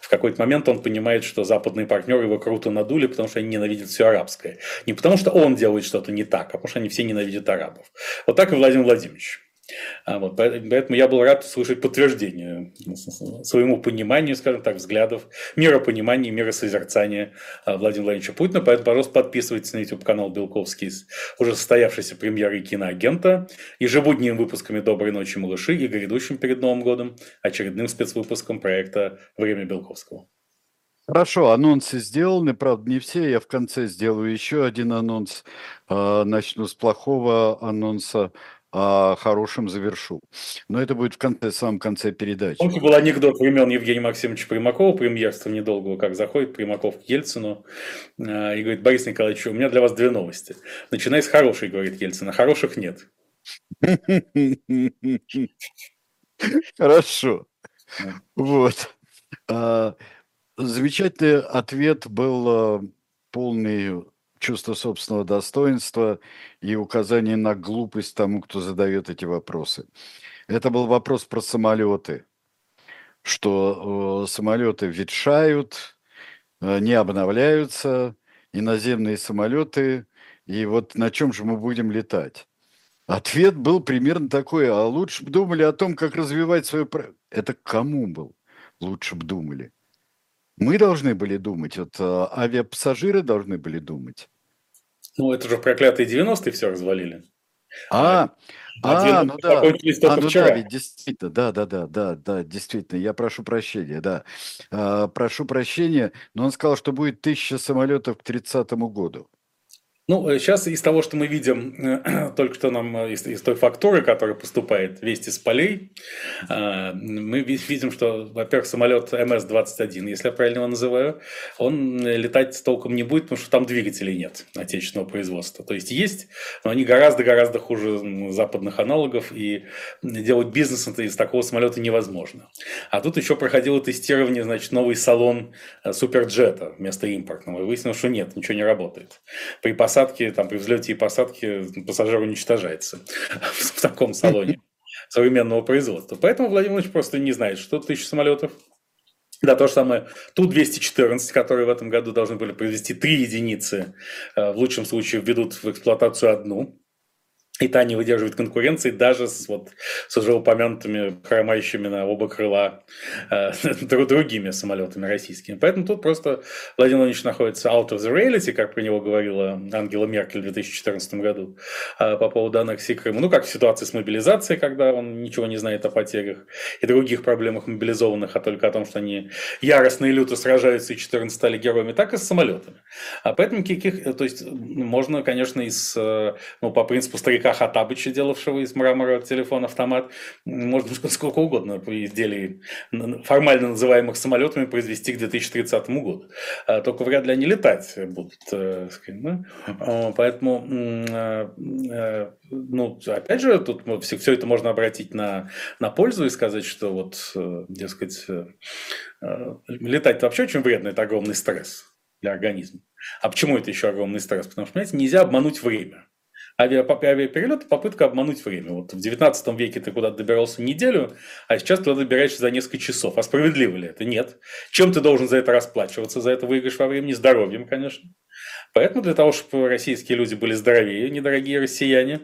[SPEAKER 3] В какой-то момент он понимает, что западные партнеры его круто надули, потому что они ненавидят все арабское. Не потому что он делает что-то не так, а потому что они все ненавидят арабов. Вот так и Владимир Владимирович. А вот, поэтому я был рад слышать подтверждение своему пониманию, скажем так, взглядов, миропонимания, миросозерцания а, Владимира Владимировича Путина. Поэтому, пожалуйста, подписывайтесь на YouTube-канал Белковский уже состоявшейся премьерой киноагента, ежебудними выпусками «Доброй ночи, малыши» и грядущим перед Новым годом очередным спецвыпуском проекта «Время Белковского».
[SPEAKER 2] Хорошо, анонсы сделаны, правда, не все. Я в конце сделаю еще один анонс. А, начну с плохого анонса а хорошим завершу. Но это будет в конце, в самом конце передачи.
[SPEAKER 3] Помните, был анекдот времен Евгения Максимовича Примакова, премьерства недолгого, как заходит Примаков к Ельцину э, и говорит, Борис Николаевич, у меня для вас две новости. Начинай с хорошей, говорит Ельцин, а хороших нет.
[SPEAKER 2] Хорошо. Вот. А, замечательный ответ был а, полный чувство собственного достоинства и указание на глупость тому, кто задает эти вопросы. Это был вопрос про самолеты, что э, самолеты ветшают, э, не обновляются, иноземные самолеты, и вот на чем же мы будем летать? Ответ был примерно такой, а лучше бы думали о том, как развивать свое... Это кому был? Лучше бы думали. Мы должны были думать, вот э, авиапассажиры должны были думать.
[SPEAKER 3] Ну, это же проклятые 90-е все развалили.
[SPEAKER 2] А, а, ну да, а, ну да, ведь действительно, да, да, да, да, да, действительно, я прошу прощения, да, а, прошу прощения, но он сказал, что будет тысяча самолетов к тридцатому году.
[SPEAKER 3] Ну, сейчас э, из того, что мы видим, э, только что нам э, из, из той фактуры, которая поступает, вести с полей, мы видим, что, во-первых, самолет МС-21, если я правильно его называю, он летать толком не будет, потому что там двигателей нет отечественного производства. То есть есть, но они гораздо-гораздо хуже западных аналогов, и делать бизнес из такого самолета невозможно. А тут еще проходило тестирование, значит, новый салон Суперджета вместо импортного, и выяснилось, что нет, ничего не работает. При посадке, там, при взлете и посадке пассажир уничтожается в таком салоне современного производства. Поэтому Владимир Владимирович просто не знает, что тысяча самолетов. Да, то же самое Ту-214, которые в этом году должны были произвести три единицы, э, в лучшем случае введут в эксплуатацию одну и та не выдерживает конкуренции даже с, вот, с уже упомянутыми хромающими на оба крыла э, другими самолетами российскими. Поэтому тут просто Владимир Владимирович находится out of the reality, как про него говорила Ангела Меркель в 2014 году э, по поводу аннексии Крыма. Ну, как в ситуации с мобилизацией, когда он ничего не знает о потерях и других проблемах мобилизованных, а только о том, что они яростно и люто сражаются и 14 стали героями, так и с самолетами. А поэтому, каких, то есть, можно, конечно, из, э, ну, по принципу старика старика Хатабыча, делавшего из мрамора телефон-автомат, можно сколько угодно изделий, формально называемых самолетами, произвести к 2030 году. А только вряд ли они летать будут. Э? А, поэтому, э, э, ну, опять же, тут все, все это можно обратить на, на пользу и сказать, что вот, дескать, летать вообще очень вредно, это огромный стресс для организма. А почему это еще огромный стресс? Потому что, понимаете, нельзя обмануть время авиаперелет – попытка обмануть время. Вот в 19 веке ты куда-то добирался неделю, а сейчас туда добираешься за несколько часов. А справедливо ли это? Нет. Чем ты должен за это расплачиваться? За это выиграешь во времени? Здоровьем, конечно. Поэтому для того, чтобы российские люди были здоровее, недорогие россияне,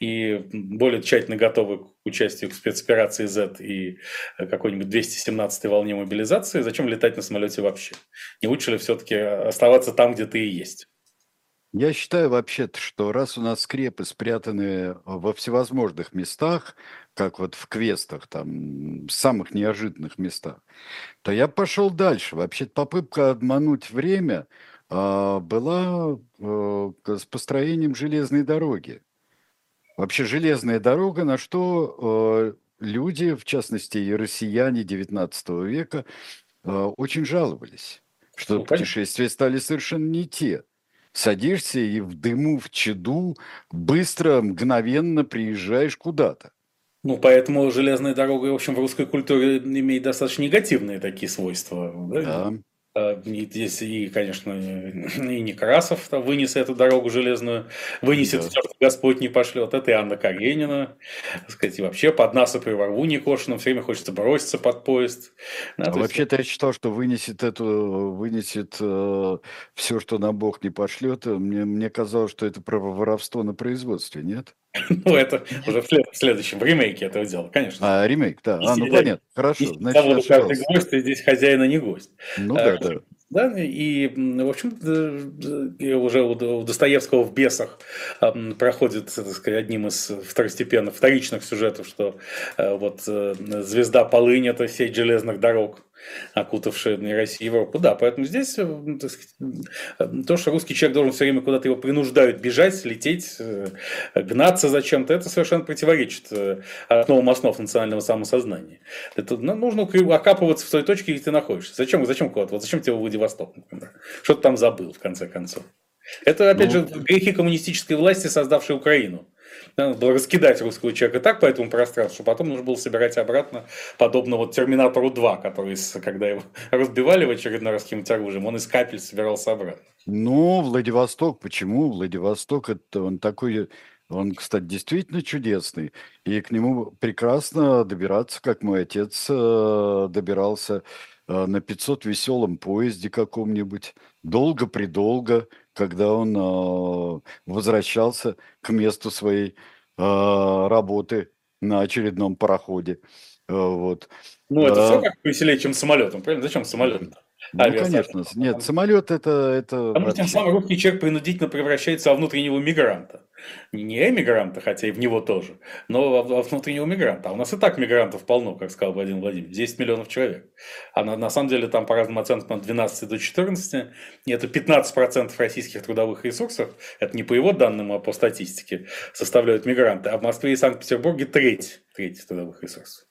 [SPEAKER 3] и более тщательно готовы к участию в спецоперации Z и какой-нибудь 217-й волне мобилизации, зачем летать на самолете вообще? Не лучше ли все-таки оставаться там, где ты и есть?
[SPEAKER 2] Я считаю вообще-то, что раз у нас скрепы спрятаны во всевозможных местах, как вот в квестах, там, в самых неожиданных местах, то я пошел дальше. Вообще-то попытка обмануть время а, была а, с построением железной дороги. Вообще железная дорога, на что а, люди, в частности и россияне XIX века, а, очень жаловались, что ну, путешествия стали совершенно не те садишься и в дыму, в чаду быстро, мгновенно приезжаешь куда-то.
[SPEAKER 3] Ну, поэтому железная дорога, в общем, в русской культуре имеет достаточно негативные такие свойства. Да. да. А, здесь и, конечно, и Некрасов вынес эту дорогу железную, вынесет, да. все, что Господь не пошлет. Это и Анна Каренина, так сказать, и вообще под насыпью во рву Никошину все время хочется броситься под поезд.
[SPEAKER 2] Да, а вообще-то есть... я считал, что вынесет эту, вынесет э, все, что нам Бог не пошлет. Мне, мне казалось, что это про воровство на производстве, нет?
[SPEAKER 3] Ну, это уже в следующем, в ремейке этого дела, конечно.
[SPEAKER 2] А, ремейк, да. А, ну, понятно, хорошо.
[SPEAKER 3] Значит, я каждый гость, и здесь хозяин, а не гость.
[SPEAKER 2] Ну, да, да.
[SPEAKER 3] Да, и, в общем, уже у Достоевского в «Бесах» проходит, так сказать, одним из второстепенных, вторичных сюжетов, что э, вот э, звезда Полынь – это сеть железных дорог, окутавшая Россию и Европу. Да, поэтому здесь э, сказать, то, что русский человек должен все время куда-то его принуждают бежать, лететь, гнаться за чем-то, это совершенно противоречит основам основ национального самосознания. Это, ну, нужно окапываться в той точке, где ты находишься. Зачем, зачем куда-то? Вот зачем тебе Владивосток? Владивосток, например. Что ты там забыл, в конце концов. Это, опять ну, же, грехи коммунистической власти, создавшей Украину. Надо было раскидать русского человека так по этому пространству, что потом нужно было собирать обратно, подобно вот Терминатору 2, который, когда его разбивали в очередной раз каким-то оружием, он из капель собирался обратно.
[SPEAKER 2] Ну, Владивосток, почему? Владивосток, это он такой, он, кстати, действительно чудесный, и к нему прекрасно добираться, как мой отец э, добирался а, на 500 веселом поезде каком-нибудь, долго-предолго, когда он а, возвращался к месту своей а, работы на очередном пароходе. Вот.
[SPEAKER 3] Ну, это все как веселее, чем самолетом, правильно? Зачем самолет?
[SPEAKER 2] Ну, конечно. Нет, самолет это... это
[SPEAKER 3] Потому тем самым русский человек принудительно превращается во внутреннего мигранта. Не эмигранта, хотя и в него тоже, но во, во внутреннего мигранта. А у нас и так мигрантов полно, как сказал Владимир Владимирович, 10 миллионов человек. А на, на самом деле там по разным оценкам от 12 до 14, и это 15% российских трудовых ресурсов, это не по его данным, а по статистике, составляют мигранты. А в Москве и Санкт-Петербурге треть, треть трудовых ресурсов.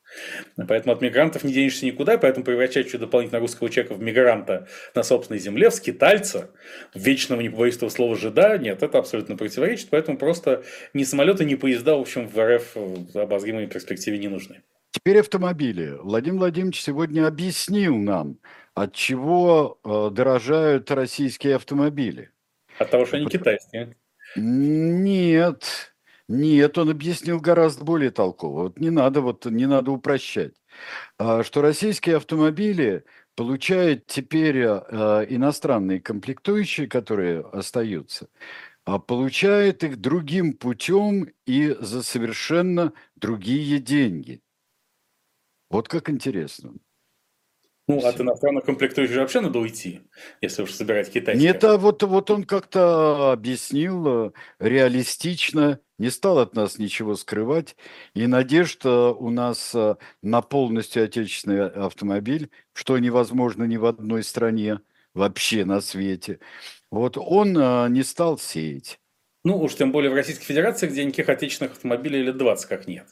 [SPEAKER 3] Поэтому от мигрантов не денешься никуда, поэтому превращать еще дополнительно русского человека в мигранта на собственной земле, в скитальца, в вечного, не побоюсь этого слова, жида, нет, это абсолютно противоречит, поэтому просто ни самолеты, ни поезда, в общем, в РФ в обозримой перспективе не нужны.
[SPEAKER 2] Теперь автомобили. Владимир Владимирович сегодня объяснил нам, от чего э, дорожают российские автомобили.
[SPEAKER 3] От того, что они китайские.
[SPEAKER 2] Нет, нет, он объяснил гораздо более толково. Вот не надо, вот не надо упрощать. А, что российские автомобили получают теперь а, иностранные комплектующие, которые остаются, а получают их другим путем и за совершенно другие деньги. Вот как интересно.
[SPEAKER 3] Ну, от иностранных комплектующих вообще надо уйти, если уж собирать китайские.
[SPEAKER 2] Нет, а вот, вот он как-то объяснил э, реалистично, не стал от нас ничего скрывать. И надежда у нас э, на полностью отечественный автомобиль, что невозможно ни в одной стране вообще на свете. Вот он э, не стал сеять.
[SPEAKER 3] Ну, уж тем более в Российской Федерации, где никаких отечественных автомобилей лет 20 как нет.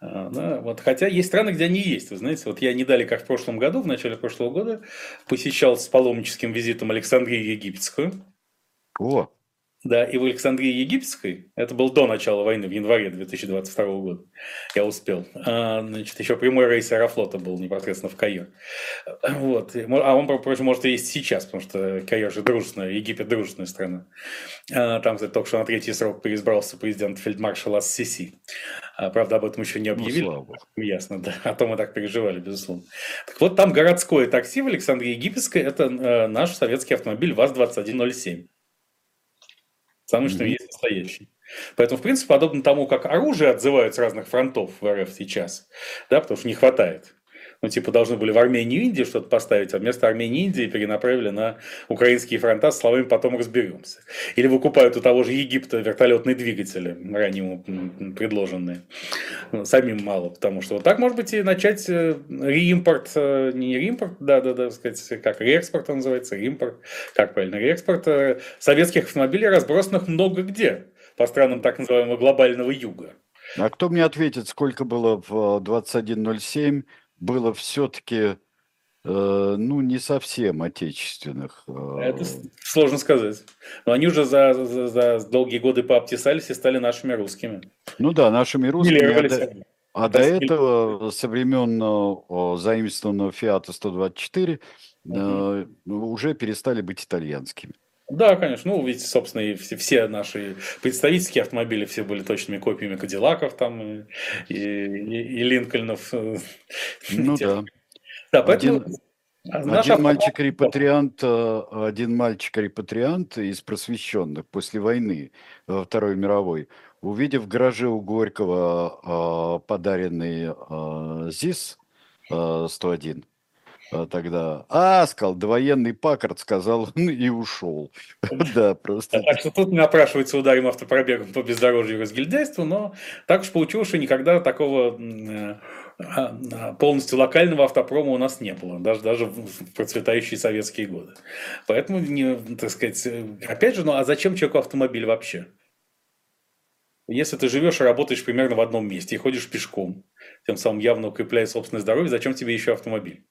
[SPEAKER 3] А, да, вот, хотя есть страны, где они есть. Вы знаете, вот я не дали, как в прошлом году, в начале прошлого года, посещал с паломническим визитом Александрию Египетскую.
[SPEAKER 2] О,
[SPEAKER 3] да, и в Александрии Египетской, это был до начала войны, в январе 2022 года, я успел. А, значит, еще прямой рейс Аэрофлота был непосредственно в Каир. Вот. А он, впрочем, может и есть сейчас, потому что Каир же дружественная, Египет дружественная страна. А, там, кстати, только что на третий срок переизбрался президент фельдмаршал Ас-Сиси. А, правда, об этом еще не ну, объявили. Ну, Ясно, да. А то мы так переживали, безусловно. Так вот, там городское такси в Александрии Египетской, это э, наш советский автомобиль ВАЗ-2107. Самый, что есть настоящий. Поэтому, в принципе, подобно тому, как оружие отзывают с разных фронтов в РФ сейчас, да, потому что не хватает ну, типа, должны были в Армению и Индии что-то поставить, а вместо Армении и Индии перенаправили на украинские фронта с словами «потом разберемся». Или выкупают у того же Египта вертолетные двигатели, ранее предложенные. Ну, самим мало, потому что вот так, может быть, и начать э, реимпорт, э, не реимпорт, да-да-да, сказать, как реэкспорт называется, реимпорт, как правильно, реэкспорт э, советских автомобилей, разбросанных много где по странам так называемого глобального юга.
[SPEAKER 2] А кто мне ответит, сколько было в 2107 было все-таки, э, ну, не совсем отечественных.
[SPEAKER 3] Э, Это сложно сказать. Но они уже за, за, за долгие годы пообтесались и стали нашими русскими.
[SPEAKER 2] Ну да, нашими русскими. А до, а до этого, со времен заимствованного Фиата 124, угу. э, уже перестали быть итальянскими.
[SPEAKER 3] Да, конечно. Ну, ведь, собственно, и все, все наши представительские автомобили все были точными копиями Кадиллаков там и, и, и Линкольнов.
[SPEAKER 2] Ну да. Да, поэтому... Один, один мальчик-репатриант, э, один мальчик-репатриант из просвещенных после войны во Второй мировой, увидев в гараже у Горького э, подаренный э, ЗИС 101, а, тогда. А, сказал, довоенный Паккард сказал и ушел.
[SPEAKER 3] Да, просто. Так что тут напрашивается ударим автопробегом по бездорожью и разгильдяйству, но так уж получилось, что никогда такого а, а, полностью локального автопрома у нас не было, даже, даже в процветающие советские годы. Поэтому, не, так сказать, опять же, ну а зачем человеку автомобиль вообще? Если ты живешь и работаешь примерно в одном месте и ходишь пешком, тем самым явно укрепляя собственное здоровье, зачем тебе еще автомобиль?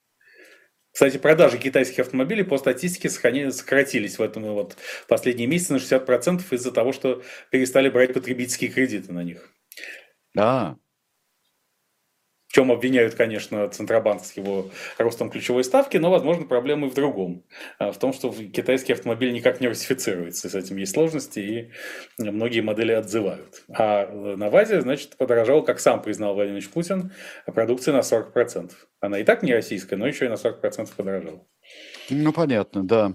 [SPEAKER 3] Кстати, продажи китайских автомобилей по статистике сократились в этом вот последние месяцы на 60% из-за того, что перестали брать потребительские кредиты на них.
[SPEAKER 2] Да,
[SPEAKER 3] в чем обвиняют, конечно, Центробанк с его ростом ключевой ставки, но, возможно, проблемы в другом. А, в том, что китайский автомобиль никак не русифицируется. С этим есть сложности, и многие модели отзывают. А на ВАЗе, значит, подорожал, как сам признал Владимир Путин, продукция на 40%. Она и так не российская, но еще и на 40% подорожала.
[SPEAKER 2] Ну, понятно, да.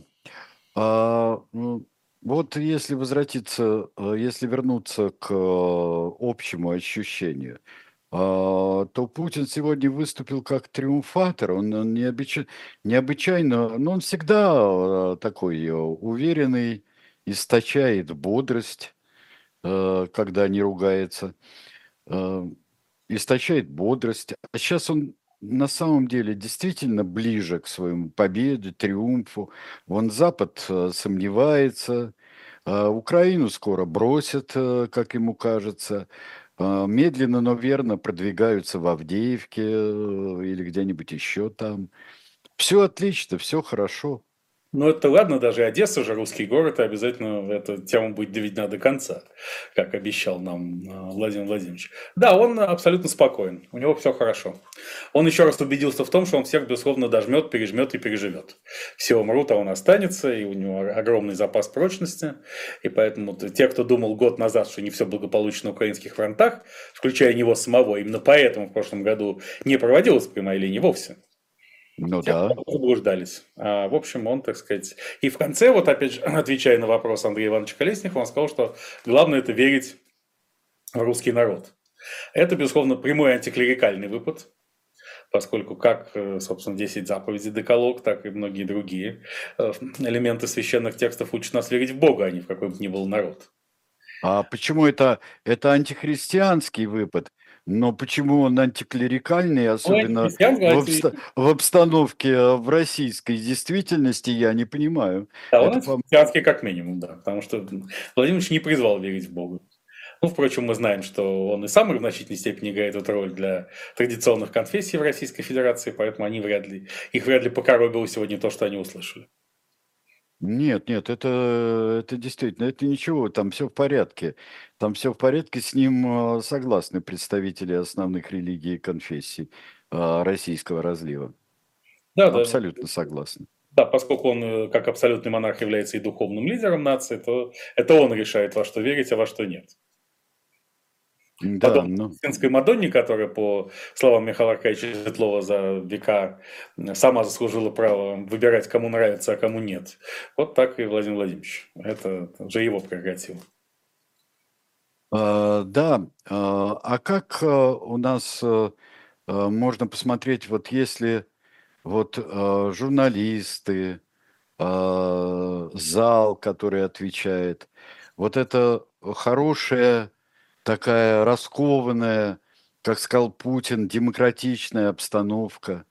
[SPEAKER 2] А, ну, вот если возвратиться, э, если вернуться к э, общему ощущению – то Путин сегодня выступил как триумфатор. Он, он необычайно, необычайно, но он всегда а, такой а, уверенный, источает бодрость, когда не ругается, источает бодрость. А сейчас он на самом деле действительно ближе к своему победе, триумфу. Вон Запад сомневается, Украину скоро бросят, как ему кажется. А, медленно, но верно продвигаются в Авдеевке э, или где-нибудь еще там. Все отлично, все хорошо.
[SPEAKER 3] Ну, это ладно, даже Одесса же русский город, и обязательно эта тема будет доведена до конца, как обещал нам э, Владимир Владимирович. Да, он абсолютно спокоен, у него все хорошо. Он еще раз убедился в том, что он всех, безусловно, дожмет, пережмет и переживет. Все умрут, а он останется, и у него огромный запас прочности. И поэтому те, кто думал год назад, что не все благополучно на украинских фронтах, включая него самого, именно поэтому в прошлом году не проводилась прямая линия вовсе.
[SPEAKER 2] Ну да.
[SPEAKER 3] Заблуждались. А, в общем, он, так сказать... И в конце, вот опять же, отвечая на вопрос Андрея Ивановича Колесникова, он сказал, что главное это верить в русский народ. Это, безусловно, прямой антиклерикальный выпад, поскольку как, э, собственно, 10 заповедей Деколог, так и многие другие э, элементы священных текстов учат нас верить в Бога, а не в какой бы ни был народ.
[SPEAKER 2] А почему это, это антихристианский выпад? Но почему он антиклерикальный, особенно в, обста- в обстановке э, в российской действительности, я не понимаю.
[SPEAKER 3] Да, он Это, антихристианский как минимум, да, потому что Владимир не призвал верить в Бога. Ну, впрочем, мы знаем, что он и сам в значительной степени играет эту роль для традиционных конфессий в Российской Федерации, поэтому они вряд ли, их вряд ли покоробило сегодня то, что они услышали.
[SPEAKER 2] Нет, нет, это, это действительно, это ничего, там все в порядке. Там все в порядке, с ним а, согласны представители основных религий и конфессий а, российского разлива. Да, да. Абсолютно согласны.
[SPEAKER 3] Да, поскольку он э, как абсолютный монарх является и духовным лидером нации, то это он решает, во что верить, а во что нет. Да, Потом ну... Синской Мадонне, которая, по словам Михаила Аркадьевича Светлова, за века сама заслужила право выбирать, кому нравится, а кому нет. Вот так и Владимир Владимирович. Это уже его прерогатива.
[SPEAKER 2] А, да, а, а как а, у нас можно посмотреть, вот если вот журналисты, зал, который отвечает, вот это хорошая такая раскованная, как сказал Путин, демократичная обстановка.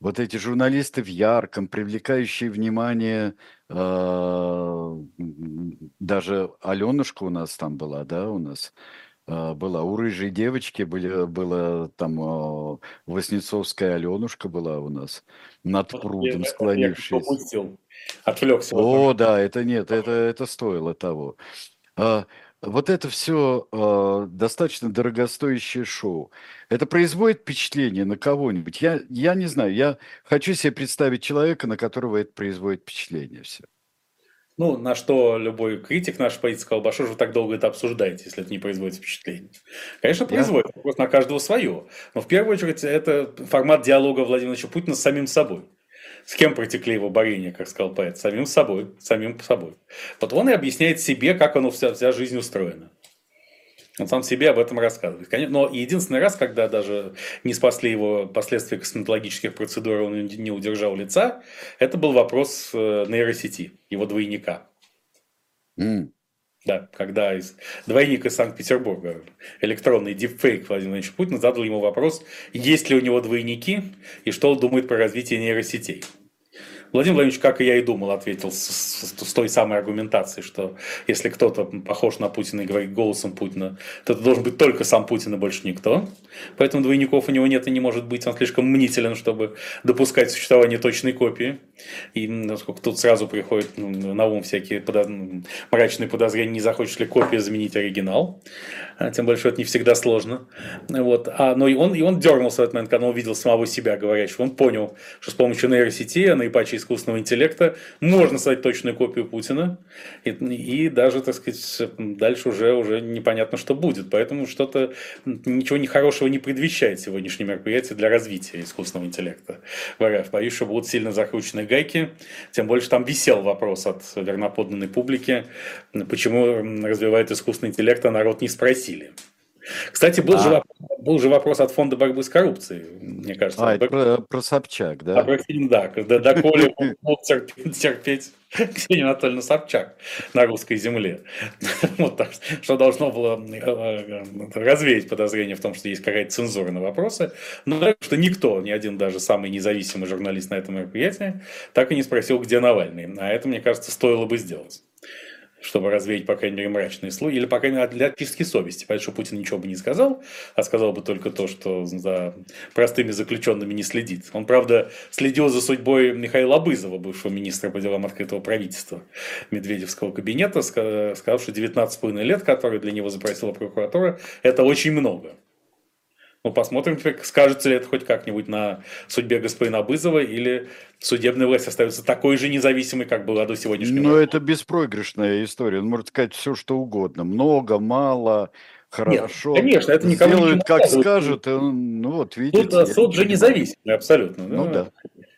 [SPEAKER 2] Вот эти журналисты в ярком, привлекающие внимание, э, даже Аленушка у нас там была, да, у нас э, была. У рыжей девочки были, была там э, Воснецовская Аленушка была у нас над прудом склонившись. Отвлекся. О, да, это нет, это, это стоило того. А, вот это все э, достаточно дорогостоящее шоу. Это производит впечатление на кого-нибудь? Я, я не знаю. Я хочу себе представить человека, на которого это производит впечатление все.
[SPEAKER 3] Ну, на что любой критик наш политик сказал, бы, а что же вы так долго это обсуждаете, если это не производит впечатление? Конечно, производит, я... просто на каждого свое. Но в первую очередь это формат диалога Владимира Владимировича Путина с самим собой. С кем протекли его борения, как сказал поэт? Самим собой, самим собой. Вот он и объясняет себе, как оно вся, вся жизнь устроена. Он сам себе об этом рассказывает. Но единственный раз, когда даже не спасли его последствия косметологических процедур, он не удержал лица, это был вопрос э, нейросети, его двойника. Mm. Да, когда из, двойник из Санкт-Петербурга, электронный дипфейк Владимир Владимирович Путин задал ему вопрос, есть ли у него двойники и что он думает про развитие нейросетей. Владимир Владимирович, как и я и думал, ответил с, с, с той самой аргументацией, что если кто-то похож на Путина и говорит голосом Путина, то это должен быть только сам Путин и больше никто. Поэтому двойников у него нет и не может быть. Он слишком мнителен, чтобы допускать существование точной копии. И насколько тут сразу приходит ну, на ум всякие подоз... мрачные подозрения, не захочешь ли копия заменить оригинал. А, тем больше это не всегда сложно. Вот. А, но и он, и он дернулся в этот момент, когда увидел самого себя говорящего. Он понял, что с помощью нейросети, наипаче искусственного интеллекта, можно создать точную копию Путина. И, и даже, так сказать, дальше уже, уже непонятно, что будет. Поэтому что-то, ничего нехорошего не предвещает сегодняшнее мероприятие для развития искусственного интеллекта в РФ. Боюсь, что будут сильно закручены гайки. Тем что там висел вопрос от верноподданной публики, почему развивает искусственный интеллект, а народ не спросили. Кстати, был а... же был же вопрос от фонда борьбы с коррупцией, мне кажется.
[SPEAKER 2] А, это про, про Собчак, да?
[SPEAKER 3] А про фильм, да, когда доколе мог терпеть, терпеть Ксения Анатольевна Собчак на русской земле. Вот так, что должно было э, развеять подозрение в том, что есть какая-то цензура на вопросы. Но что никто, ни один даже самый независимый журналист на этом мероприятии, так и не спросил, где Навальный. А это, мне кажется, стоило бы сделать чтобы развеять, по крайней мере, мрачные слои, или, по крайней мере, для очистки совести. Понятно, что Путин ничего бы не сказал, а сказал бы только то, что за простыми заключенными не следит. Он, правда, следил за судьбой Михаила Абызова, бывшего министра по делам открытого правительства Медведевского кабинета, сказав, что 19,5 лет, которые для него запросила прокуратура, это очень много. Ну, посмотрим скажется ли это хоть как-нибудь на судьбе господина Абызова, или судебная власть остается такой же независимой, как была до сегодняшнего
[SPEAKER 2] Но это беспроигрышная история. Он может сказать все, что угодно. Много, мало, хорошо.
[SPEAKER 3] Нет, конечно, это никому
[SPEAKER 2] Сделают, как скажут. ну, вот, видите.
[SPEAKER 3] Тут суд же независимый, абсолютно.
[SPEAKER 2] Ну, да.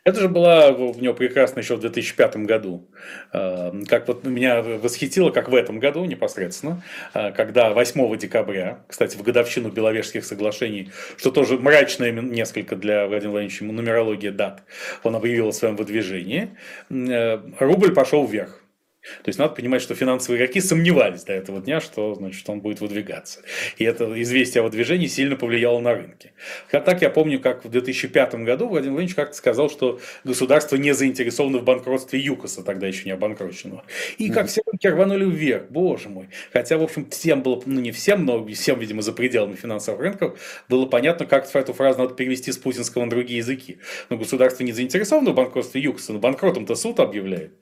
[SPEAKER 3] Это же было в него прекрасно еще в 2005 году. Э, как вот меня восхитило, как в этом году непосредственно, э, когда 8 декабря, кстати, в годовщину Беловежских соглашений, что тоже мрачное несколько для Владимира Владимировича нумерология дат, он объявил о своем выдвижении, э, рубль пошел вверх. То есть надо понимать, что финансовые игроки сомневались до этого дня, что значит, он будет выдвигаться. И это известие о выдвижении сильно повлияло на рынки. А так я помню, как в 2005 году Владимир Владимирович как-то сказал, что государство не заинтересовано в банкротстве ЮКОСа, тогда еще не обанкроченного. И как все рынки рванули вверх, боже мой. Хотя, в общем, всем было, ну не всем, но всем, видимо, за пределами финансовых рынков, было понятно, как эту фразу надо перевести с путинского на другие языки. Но государство не заинтересовано в банкротстве ЮКОСа, но банкротом-то суд объявляет.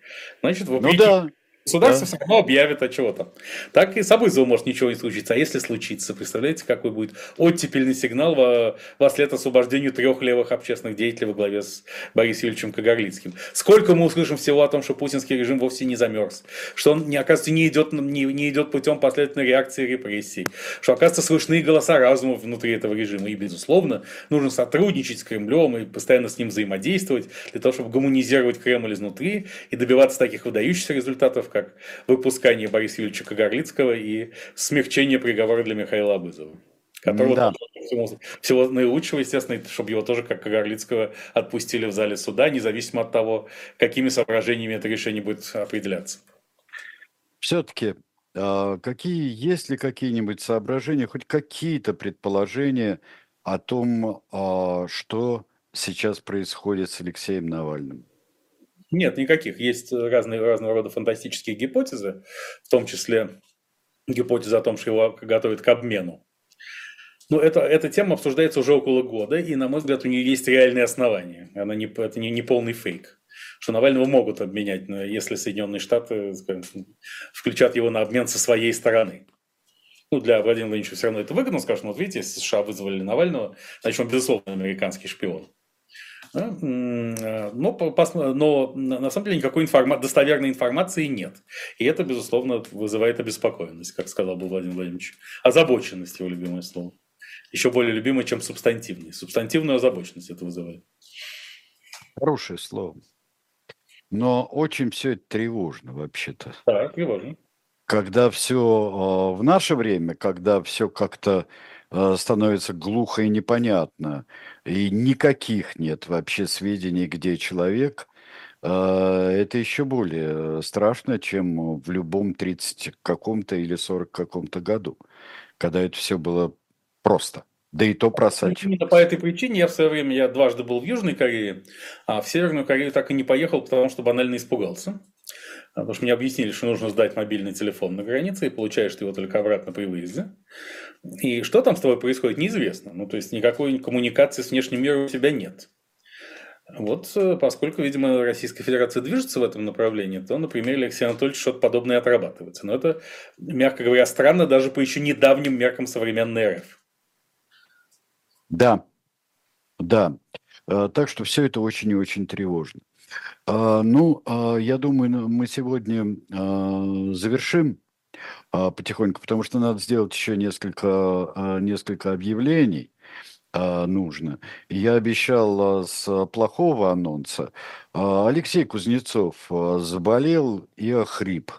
[SPEAKER 3] Значит, вопреки...
[SPEAKER 2] Ну да,
[SPEAKER 3] Государство да. все равно объявит о чего-то. Так и с Абызовым может ничего не случиться. А если случится, представляете, какой будет оттепельный сигнал во, во след освобождению трех левых общественных деятелей во главе с Борисом Юрьевичем Кагарлицким. Сколько мы услышим всего о том, что путинский режим вовсе не замерз, что он, не, оказывается, не идет, не, не идет путем последовательной реакции и репрессий, что, оказывается, слышны голоса разума внутри этого режима. И, безусловно, нужно сотрудничать с Кремлем и постоянно с ним взаимодействовать для того, чтобы гуманизировать Кремль изнутри и добиваться таких выдающихся результатов, как выпускание Бориса Юрьевича Кагарлицкого и смягчение приговора для Михаила Абызова. Которого да. всего, всего наилучшего, естественно, чтобы его тоже, как Кагарлицкого, отпустили в зале суда, независимо от того, какими соображениями это решение будет определяться.
[SPEAKER 2] Все-таки а, какие, есть ли какие-нибудь соображения, хоть какие-то предположения о том, а, что сейчас происходит с Алексеем Навальным?
[SPEAKER 3] Нет, никаких. Есть разные, разного рода фантастические гипотезы, в том числе гипотеза о том, что его готовят к обмену. Но это, эта тема обсуждается уже около года, и, на мой взгляд, у нее есть реальные основания. Она не, это не, не полный фейк. Что Навального могут обменять, если Соединенные Штаты скажем, включат его на обмен со своей стороны. Ну, для Владимира Владимировича все равно это выгодно, скажем, вот видите, если США вызвали Навального, значит, он, безусловно, американский шпион. Э, но, но на самом деле никакой информа- достоверной информации нет. И это, безусловно, вызывает обеспокоенность, как сказал бы Владимир Владимирович. Озабоченность его любимое слово. Еще более любимое, чем субстантивный. Субстантивную озабоченность это вызывает.
[SPEAKER 2] Хорошее слово. Но очень все это тревожно вообще-то.
[SPEAKER 3] Да, тревожно.
[SPEAKER 2] Когда все э, в наше время, когда все как-то э, становится глухо и непонятно, и никаких нет вообще сведений, где человек, а, это еще более страшно, чем в любом 30 каком-то или 40 каком-то году, когда это все было просто. Да и то просачивалось.
[SPEAKER 3] Именно по этой причине я в свое время, я дважды был в Южной Корее, а в Северную Корею так и не поехал, потому что банально испугался. Потому что мне объяснили, что нужно сдать мобильный телефон на границе, и получаешь ты его только обратно при выезде. И что там с тобой происходит, неизвестно. Ну, то есть никакой коммуникации с внешним миром у тебя нет. Вот э, поскольку, видимо, Российская Федерация движется в этом направлении, то на примере Алексея Анатольевича что-то подобное отрабатывается. Но это, мягко говоря, странно даже по еще недавним меркам современной РФ.
[SPEAKER 2] Да, да. Э, так что все это очень и очень тревожно. А, ну, а, я думаю, мы сегодня а, завершим потихоньку, потому что надо сделать еще несколько, несколько объявлений нужно. Я обещал с плохого анонса. Алексей Кузнецов заболел и охрип.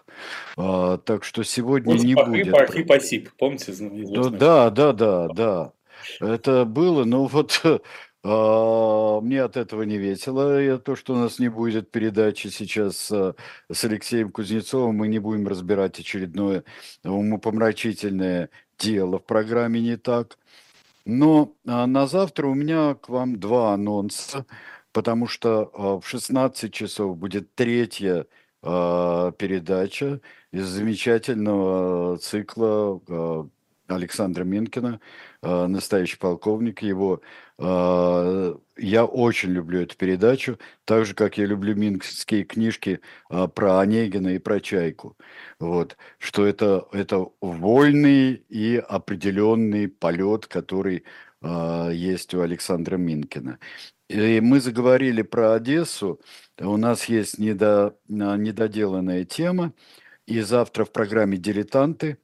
[SPEAKER 2] Так что сегодня
[SPEAKER 3] Он
[SPEAKER 2] не
[SPEAKER 3] охрип,
[SPEAKER 2] будет.
[SPEAKER 3] Охрип, осип, помните?
[SPEAKER 2] Да, да, да, да. это было, но вот мне от этого не весело. И то, что у нас не будет передачи сейчас а, с Алексеем Кузнецовым, мы не будем разбирать очередное умопомрачительное дело в программе «Не так». Но а, на завтра у меня к вам два анонса, потому что в 16 часов будет третья передача из замечательного цикла Александра Минкина, настоящий полковник. Его я очень люблю эту передачу, так же, как я люблю минские книжки а, про Онегина и про Чайку. Вот, что это, это вольный и определенный полет, который есть у Александра Минкина. И мы заговорили про Одессу. У нас есть недо, недоделанная тема. И завтра в программе «Дилетанты»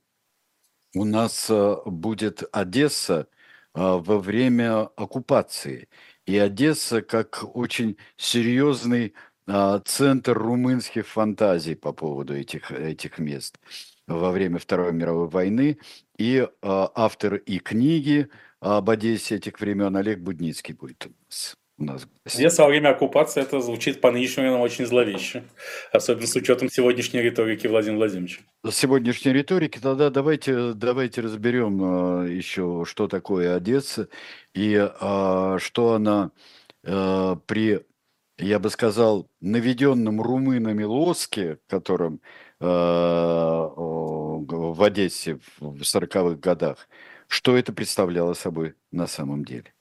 [SPEAKER 2] у нас будет Одесса во время оккупации – и Одесса как очень серьезный а, центр румынских фантазий по поводу этих, этих мест во время Второй мировой войны. И а, автор и книги об Одессе этих времен Олег Будницкий будет у нас
[SPEAKER 3] у нас. Здесь во время оккупации это звучит по нынешнему очень зловеще, особенно с учетом сегодняшней риторики Владимира Владимировича.
[SPEAKER 2] С сегодняшней риторики тогда давайте, давайте разберем а, еще, что такое Одесса и а, что она а, при, я бы сказал, наведенном румынами лоске, которым а, в Одессе в 40-х годах, что это представляло собой на самом деле.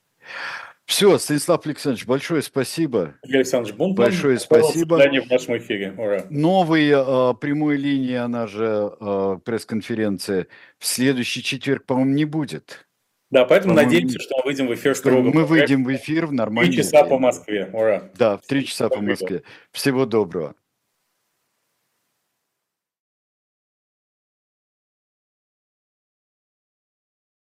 [SPEAKER 2] Все, Станислав Александрович, большое спасибо.
[SPEAKER 3] Игорь Александрович Бунтман.
[SPEAKER 2] Большое спасибо.
[SPEAKER 3] в нашем эфире. Ура.
[SPEAKER 2] Новые э, прямой линии, она же э, пресс-конференция, в следующий четверг, по-моему, не будет.
[SPEAKER 3] Да, поэтому надеемся, что мы выйдем в эфир строго.
[SPEAKER 2] Мы выйдем в эфир в нормальное
[SPEAKER 3] Три часа время. по Москве. Ура.
[SPEAKER 2] Да, в три часа по Москве. Всего доброго.